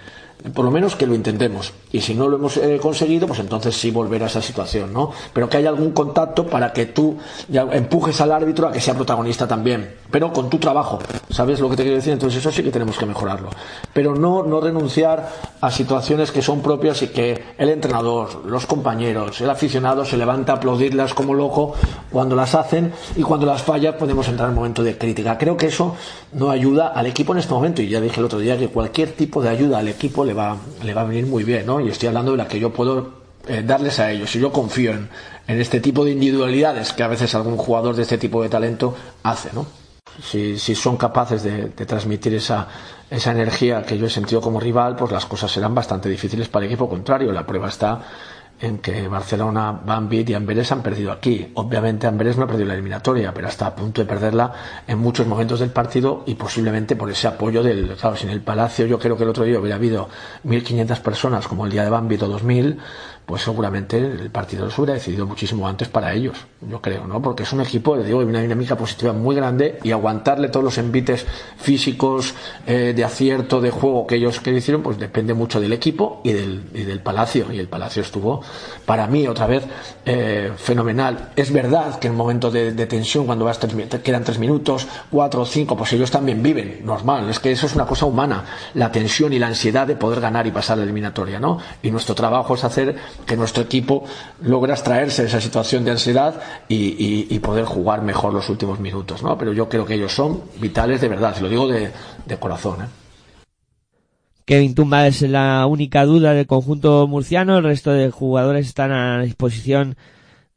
por lo menos que lo intentemos. Y si no lo hemos eh, conseguido, pues entonces sí volver a esa situación, ¿no? Pero que haya algún contacto para que tú ya empujes al árbitro a que sea protagonista también, pero con tu trabajo. ¿Sabes lo que te quiero decir? Entonces eso sí que tenemos que mejorarlo. Pero no, no renunciar a situaciones que son propias y que el entrenador, los compañeros, el aficionado se levanta a aplaudirlas como loco cuando las hacen y cuando las falla podemos entrar en un momento de crítica. Creo que eso no ayuda al equipo en este momento y ya dije el otro día que cualquier tipo de ayuda al equipo le le va, le va a venir muy bien, ¿no? Y estoy hablando de la que yo puedo eh, darles a ellos. Y yo confío en, en, este tipo de individualidades que a veces algún jugador de este tipo de talento hace, ¿no? Si, si son capaces de, de, transmitir esa, esa energía que yo he sentido como rival, pues las cosas serán bastante difíciles para el equipo contrario. La prueba está en que Barcelona, Bambit y Amberes han perdido aquí. Obviamente Amberes no ha perdido la eliminatoria, pero está a punto de perderla en muchos momentos del partido y posiblemente por ese apoyo del, claro, sin el Palacio yo creo que el otro día hubiera habido 1.500 personas como el día de Bambit o 2.000 pues seguramente el partido se hubiera decidido muchísimo antes para ellos, yo creo, ¿no? Porque es un equipo, digo, de una dinámica positiva muy grande y aguantarle todos los envites físicos eh, de acierto, de juego que ellos que hicieron, pues depende mucho del equipo y del, y del Palacio. Y el Palacio estuvo, para mí, otra vez, eh, fenomenal. Es verdad que en momentos de, de tensión, cuando vas tres, quedan tres minutos, cuatro o cinco, pues ellos también viven, normal. Es que eso es una cosa humana, la tensión y la ansiedad de poder ganar y pasar la eliminatoria, ¿no? Y nuestro trabajo es hacer que nuestro equipo logra extraerse de esa situación de ansiedad y, poder jugar mejor los últimos minutos, ¿no? Pero yo creo que ellos son vitales de verdad, se lo digo de, corazón, ¿eh? Kevin Tumba es la única duda del conjunto murciano, el resto de jugadores están a disposición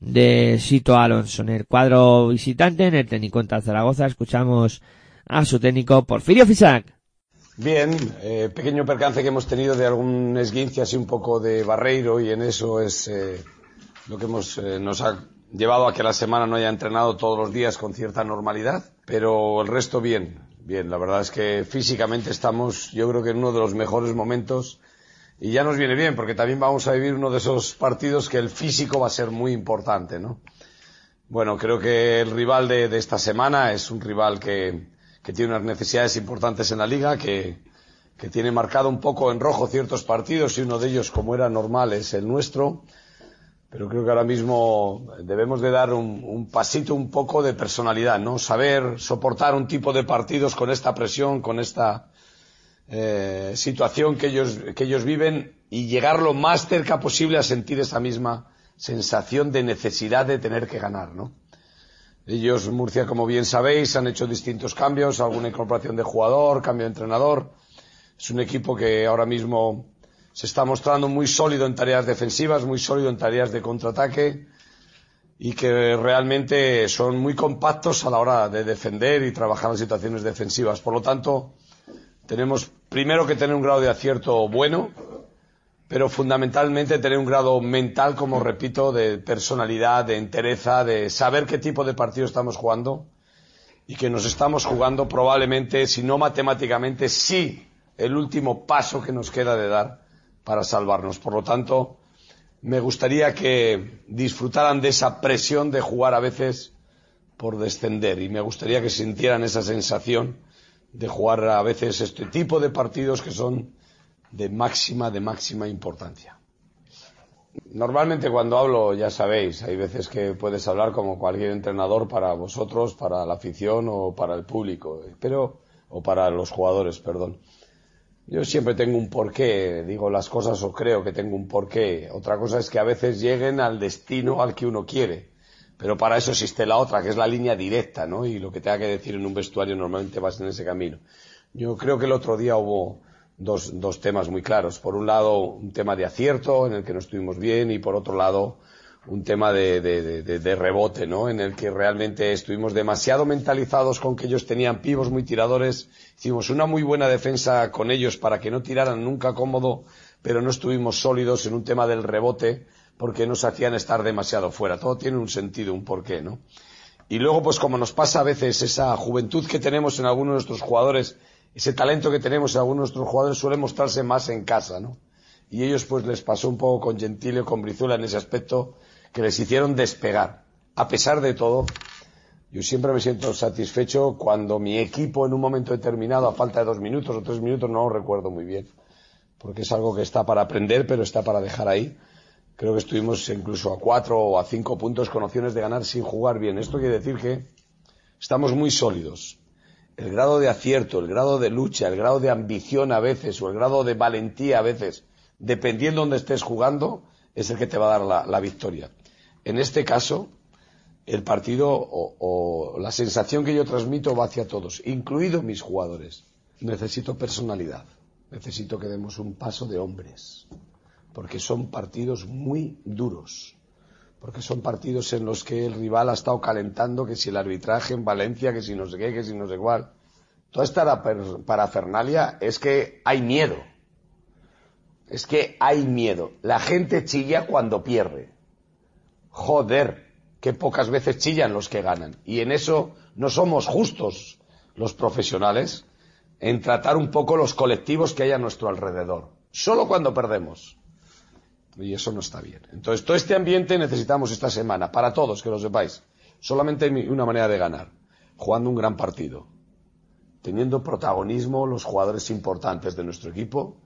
de Sito Alonso. En el cuadro visitante, en el técnico en Zaragoza, escuchamos a su técnico Porfirio Fisac. Bien, eh, pequeño percance que hemos tenido de algún esguince así un poco de barreiro y en eso es eh, lo que hemos, eh, nos ha llevado a que la semana no haya entrenado todos los días con cierta normalidad, pero el resto bien. bien. La verdad es que físicamente estamos, yo creo que en uno de los mejores momentos y ya nos viene bien porque también vamos a vivir uno de esos partidos que el físico va a ser muy importante, ¿no? Bueno, creo que el rival de, de esta semana es un rival que, que, tiene unas necesidades importantes en la liga, que, que tiene marcado un poco en rojo ciertos partidos y uno de ellos, como era normal, es el nuestro. Pero creo que ahora mismo debemos de dar un, pasito un poco de personalidad, ¿no? Saber soportar un tipo de partidos con esta presión, con esta eh, situación que ellos, que ellos viven y llegar lo más cerca posible a sentir esa misma sensación de necesidad de tener que ganar, ¿no? Ellos, Murcia, como bien sabéis, han hecho distintos cambios, alguna incorporación de jugador, cambio de entrenador. Es un equipo que ahora mismo se está mostrando muy sólido en tareas defensivas, muy sólido en tareas de contraataque y que realmente son muy compactos a la hora de defender y trabajar en situaciones defensivas. Por lo tanto, tenemos primero que tener un grado de acierto bueno, pero fundamentalmente tener un grado mental, como repito, de personalidad, de entereza, de saber qué tipo de partido estamos jugando y que nos estamos jugando probablemente, si no matemáticamente, sí el último paso que nos queda de dar para salvarnos. Por lo tanto, me gustaría que disfrutaran de esa presión de jugar a veces por descender y me gustaría que sintieran esa sensación de jugar a veces este tipo de partidos que son de máxima, de máxima importancia. Normalmente cuando hablo, ya sabéis, hay veces que puedes hablar como cualquier entrenador para vosotros, para la afición o para el público, pero, o para los jugadores, perdón. Yo siempre tengo un porqué, digo las cosas o creo que tengo un porqué. Otra cosa es que a veces lleguen al destino al que uno quiere. Pero para eso existe la otra, que es la línea directa, ¿no? Y lo que tenga que decir en un vestuario normalmente vas en ese camino. Yo creo que el otro día hubo dos, dos temas muy claros. Por un lado, un tema de acierto en el que no estuvimos bien y por otro lado, un tema de, de, de, de, rebote, ¿no? En el que realmente estuvimos demasiado mentalizados con que ellos tenían pivos muy tiradores. Hicimos una muy buena defensa con ellos para que no tiraran nunca cómodo, pero no estuvimos sólidos en un tema del rebote porque nos hacían estar demasiado fuera. Todo tiene un sentido, un porqué, ¿no? Y luego, pues como nos pasa a veces esa juventud que tenemos en algunos de nuestros jugadores, ese talento que tenemos en algunos de nuestros jugadores suele mostrarse más en casa, ¿no? Y ellos pues les pasó un poco con Gentile, con Brizuela en ese aspecto, que les hicieron despegar. A pesar de todo, yo siempre me siento satisfecho cuando mi equipo en un momento determinado, a falta de dos minutos o tres minutos, no lo recuerdo muy bien, porque es algo que está para aprender, pero está para dejar ahí, Creo que estuvimos incluso a cuatro o a cinco puntos con opciones de ganar sin jugar bien. Esto quiere decir que estamos muy sólidos. El grado de acierto, el grado de lucha, el grado de ambición a veces o el grado de valentía a veces, dependiendo de donde estés jugando, es el que te va a dar la, la victoria. En este caso, el partido o, o, la sensación que yo transmito va hacia todos, incluidos mis jugadores. Necesito personalidad. Necesito que demos un paso de hombres porque son partidos muy duros, porque son partidos en los que el rival ha estado calentando, que si el arbitraje en Valencia, que si no sé qué, que si no sé cuál. Toda esta parafernalia es que hay miedo. Es que hay miedo. La gente chilla cuando pierde. Joder, que pocas veces chillan los que ganan. Y en eso no somos justos los profesionales en tratar un poco los colectivos que hay a nuestro alrededor. Solo cuando perdemos. Y eso no está bien. Entonces, todo este ambiente necesitamos esta semana, para todos, que lo sepáis. Solamente hay una manera de ganar, jugando un gran partido, teniendo protagonismo los jugadores importantes de nuestro equipo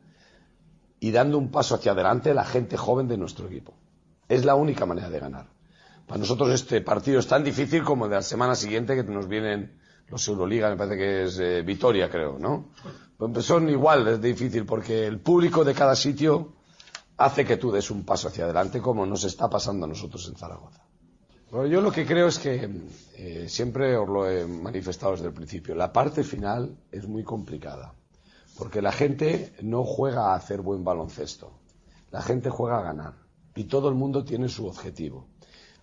y dando un paso hacia adelante la gente joven de nuestro equipo. Es la única manera de ganar. Para nosotros este partido es tan difícil como de la semana siguiente que nos vienen los Euroliga, me parece que es eh, Vitoria, creo, ¿no? Pues son igual de difícil porque el público de cada sitio hace que tú des un paso hacia adelante como nos está pasando a nosotros en Zaragoza. Bueno, yo lo que creo es que eh, siempre os lo he manifestado desde el principio. La parte final es muy complicada porque la gente no juega a hacer buen baloncesto. La gente juega a ganar y todo el mundo tiene su objetivo.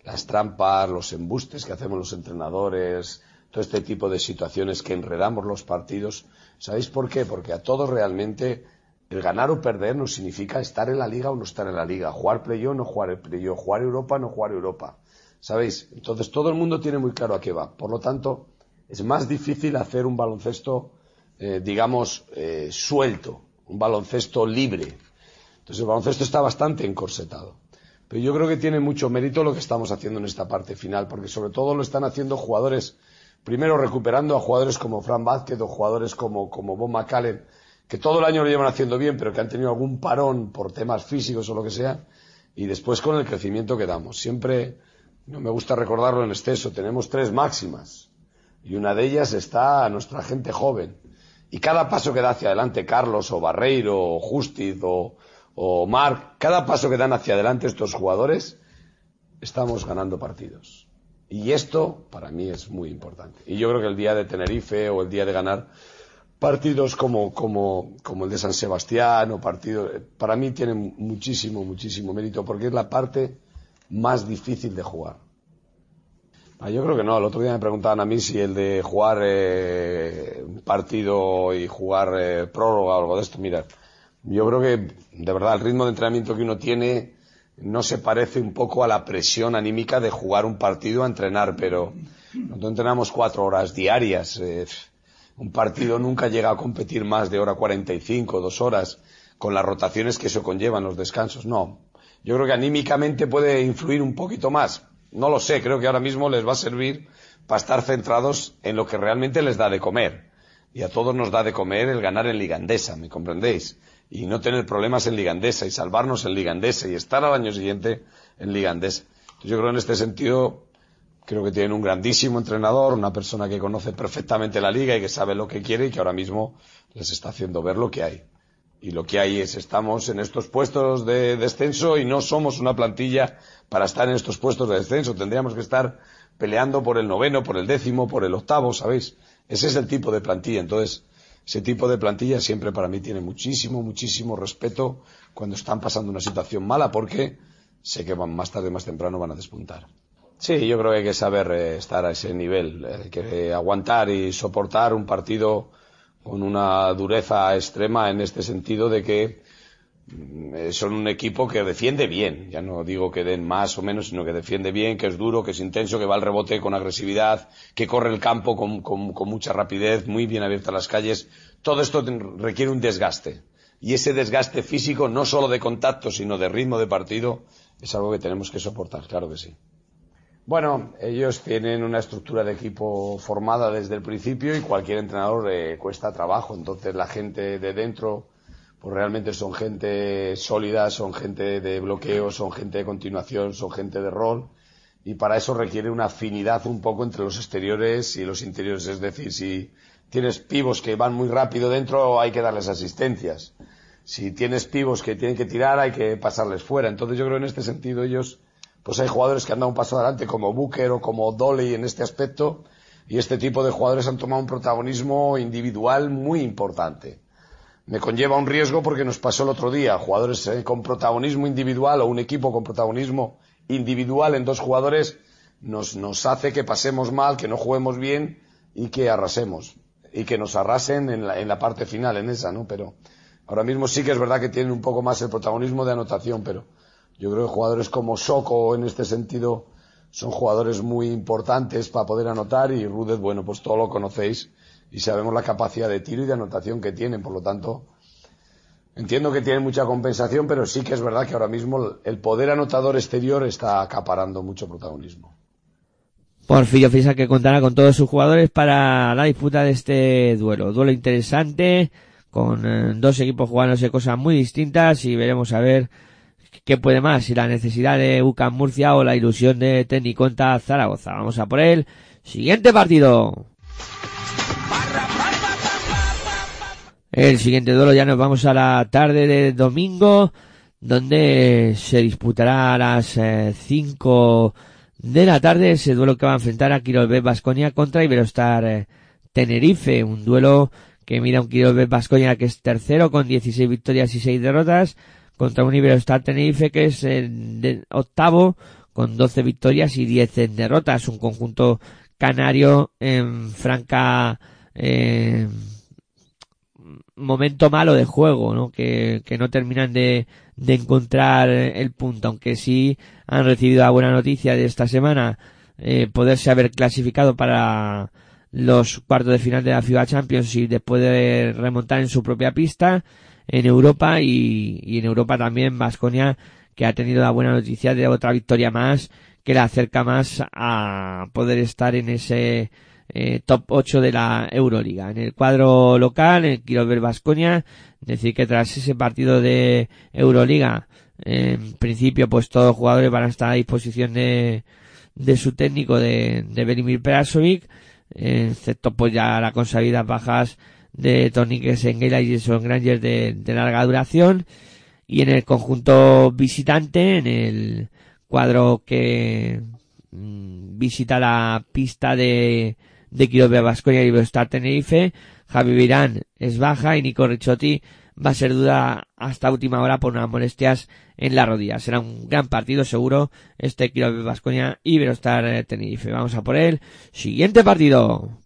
Las trampas, los embustes que hacemos los entrenadores, todo este tipo de situaciones que enredamos los partidos. ¿Sabéis por qué? Porque a todos realmente el ganar o perder no significa estar en la liga o no estar en la liga, jugar playoff o no jugar el playoff, jugar Europa o no jugar Europa. ¿Sabéis? Entonces todo el mundo tiene muy claro a qué va. Por lo tanto, es más difícil hacer un baloncesto, eh, digamos, eh, suelto, un baloncesto libre. Entonces el baloncesto está bastante encorsetado. Pero yo creo que tiene mucho mérito lo que estamos haciendo en esta parte final, porque sobre todo lo están haciendo jugadores, primero recuperando a jugadores como Fran Vázquez o jugadores como, como Bob McCallen, que todo el año lo llevan haciendo bien, pero que han tenido algún parón por temas físicos o lo que sea, y después con el crecimiento que damos. Siempre, no me gusta recordarlo en exceso, tenemos tres máximas, y una de ellas está a nuestra gente joven. Y cada paso que da hacia adelante Carlos o Barreiro o Justiz o, o cada paso que dan hacia adelante estos jugadores, estamos ganando partidos. Y esto para mí es muy importante. Y yo creo que el día de Tenerife o el día de ganar partidos como, como, como el de San Sebastián o partidos, para mí tienen muchísimo, muchísimo mérito porque es la parte más difícil de jugar. Ah, yo creo que no. El otro día me preguntaban a mí si el de jugar eh, partido y jugar eh, prórroga o algo de esto. Mira, yo creo que, de verdad, el ritmo de entrenamiento que uno tiene no se parece un poco a la presión anímica de jugar un partido a entrenar, pero nosotros entrenamos cuatro horas diarias. Eh, un partido nunca llega a competir más de hora 45, dos horas, con las rotaciones que eso conllevan, los descansos. No. Yo creo que anímicamente puede influir un poquito más. No lo sé, creo que ahora mismo les va a servir para estar centrados en lo que realmente les da de comer. Y a todos nos da de comer el ganar en Ligandesa, ¿me comprendéis? y no tener problemas en Ligandesa y salvarnos en Ligandesa y estar al año siguiente en Ligandesa. yo creo en este sentido, creo que tienen un grandísimo entrenador, una persona que conoce perfectamente la liga y que sabe lo que quiere y que ahora mismo les está haciendo ver lo que hay. Y lo que hay es, estamos en estos puestos de descenso y no somos una plantilla para estar en estos puestos de descenso. Tendríamos que estar peleando por el noveno, por el décimo, por el octavo, ¿sabéis? Ese es el tipo de plantilla. Entonces, ese tipo de plantilla siempre para mí tiene muchísimo, muchísimo respeto cuando están pasando una situación mala porque sé que más tarde, más temprano van a despuntar. Sí, yo creo que hay que saber eh, estar a ese nivel, hay eh, que aguantar y soportar un partido con una dureza extrema en este sentido de que Mm, son un equipo que defiende bien. Ya no digo que den más o menos, sino que defiende bien, que es duro, que es intenso, que va al rebote con agresividad, que corre el campo con, con mucha rapidez, muy bien abiertas las calles. Todo esto requiere un desgaste. Y ese desgaste físico, no solo de contacto, sino de ritmo de partido, es algo que tenemos que soportar, claro que sí. Bueno, ellos tienen una estructura de equipo formada desde el principio y cualquier entrenador le cuesta trabajo. Entonces la gente de dentro pues realmente son gente sólida, son gente de bloqueo, son gente de continuación, son gente de rol, y para eso requiere una afinidad un poco entre los exteriores y los interiores. Es decir, si tienes pivos que van muy rápido dentro, hay que darles asistencias. Si tienes pivos que tienen que tirar, hay que pasarles fuera. Entonces yo creo en este sentido ellos, pues hay jugadores que han dado un paso adelante, como Booker o como Dolly en este aspecto, y este tipo de jugadores han tomado un protagonismo individual muy importante me conlleva un riesgo porque nos pasó el otro día, jugadores eh, con protagonismo individual o un equipo con protagonismo individual en dos jugadores nos, nos hace que pasemos mal, que no juguemos bien y que arrasemos. Y que nos arrasen en la, en la parte final, en esa, ¿no? Pero ahora mismo sí que es verdad que tienen un poco más el protagonismo de anotación, pero yo creo que jugadores como Soco en este sentido son jugadores muy importantes para poder anotar y Rudet, bueno, pues todo lo conocéis y sabemos la capacidad de tiro y de anotación que tienen. Por lo tanto, entiendo que tienen mucha compensación, pero sí que es verdad que ahora mismo el poder anotador exterior está acaparando mucho protagonismo. Porfirio Fiesa que contará con todos sus jugadores para la disputa de este duelo. Duelo interesante, con eh, dos equipos jugándose cosas muy distintas y veremos a ver qué puede más, si la necesidad de UCAM Murcia o la ilusión de Tecniconta Zaragoza. Vamos a por el siguiente partido. El siguiente duelo ya nos vamos a la tarde de domingo, donde se disputará a las 5 eh, de la tarde ese duelo que va a enfrentar a Quirolbet Basconia contra Iberostar eh, Tenerife, un duelo que mira un Quirolbet Basconia que es tercero con 16 victorias y 6 derrotas, contra un Iberostar Tenerife que es el octavo con 12 victorias y 10 derrotas, un conjunto canario en franca eh, momento malo de juego, ¿no? Que, que no terminan de, de encontrar el punto, aunque sí han recibido la buena noticia de esta semana, eh, poderse haber clasificado para los cuartos de final de la FIBA Champions y después de remontar en su propia pista en Europa y, y en Europa también Vasconia que ha tenido la buena noticia de otra victoria más que le acerca más a poder estar en ese eh, top 8 de la Euroliga. En el cuadro local, en ver Vasconia, decir que tras ese partido de Euroliga, en principio pues todos los jugadores van a estar a disposición de, de su técnico de, de Belimir Perasovic, excepto pues ya la consabidas bajas de Tony Kesengela y Jason Granger de, de larga duración. Y en el conjunto visitante, en el cuadro que mm, visita la pista de, de Quirobe Vasconia y Iberostar Tenerife, Javi Virán es baja y Nico Ricciotti va a ser duda hasta última hora por unas molestias en la rodilla. Será un gran partido seguro este Quirobe Vasconia y Iberostar Tenerife. Vamos a por el siguiente partido.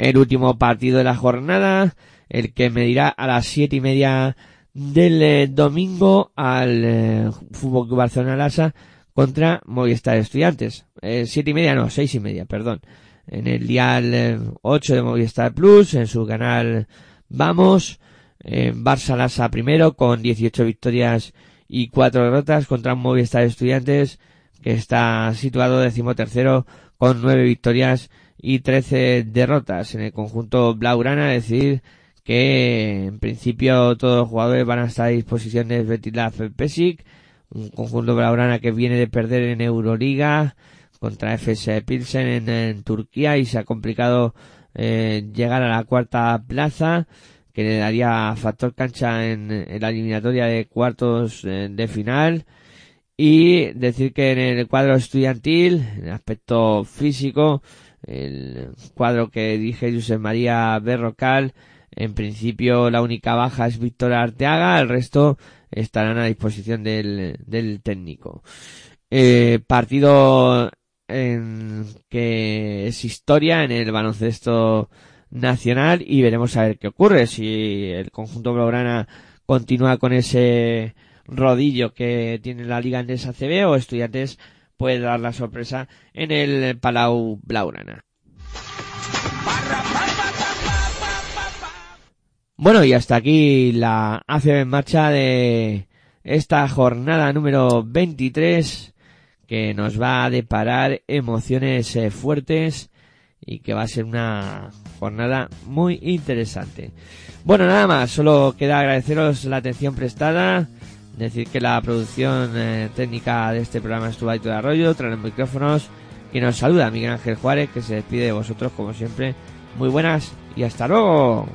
El último partido de la jornada, el que medirá a las siete y media del eh, domingo al eh, Fútbol Club Barcelona Lasa contra Movistar Estudiantes. Eh, siete y media, no, seis y media, perdón. En el dial 8 de Movistar Plus, en su canal Vamos, Barça Lasa primero con 18 victorias y 4 derrotas contra Movistar Estudiantes que está situado decimotercero con 9 victorias y 13 derrotas. En el conjunto Blaugrana, decir que en principio todos los jugadores van a estar a disposición de Betislav Pesic, un conjunto blaugrana que viene de perder en Euroliga contra FS Pilsen en, Turquía y se ha complicado eh, llegar a la cuarta plaza que le daría factor cancha en, la eliminatoria de cuartos eh, de final. Y decir que en el cuadro estudiantil, en aspecto físico, el cuadro que dije José María Berrocal en principio la única baja es Víctor Arteaga, el resto estarán a disposición del, del técnico. Eh, partido en que es historia en el baloncesto nacional y veremos a ver qué ocurre si el conjunto blaugrana continúa con ese rodillo que tiene la liga en esa CB o estudiantes puede dar la sorpresa en el Palau Blaugrana. Bueno, y hasta aquí la ACB en marcha de esta jornada número 23 que nos va a deparar emociones eh, fuertes y que va a ser una jornada muy interesante. Bueno, nada más, solo queda agradeceros la atención prestada, decir que la producción eh, técnica de este programa estuvo ahí todo arroyo, traer los micrófonos, que nos saluda Miguel Ángel Juárez, que se despide de vosotros como siempre. Muy buenas y hasta luego.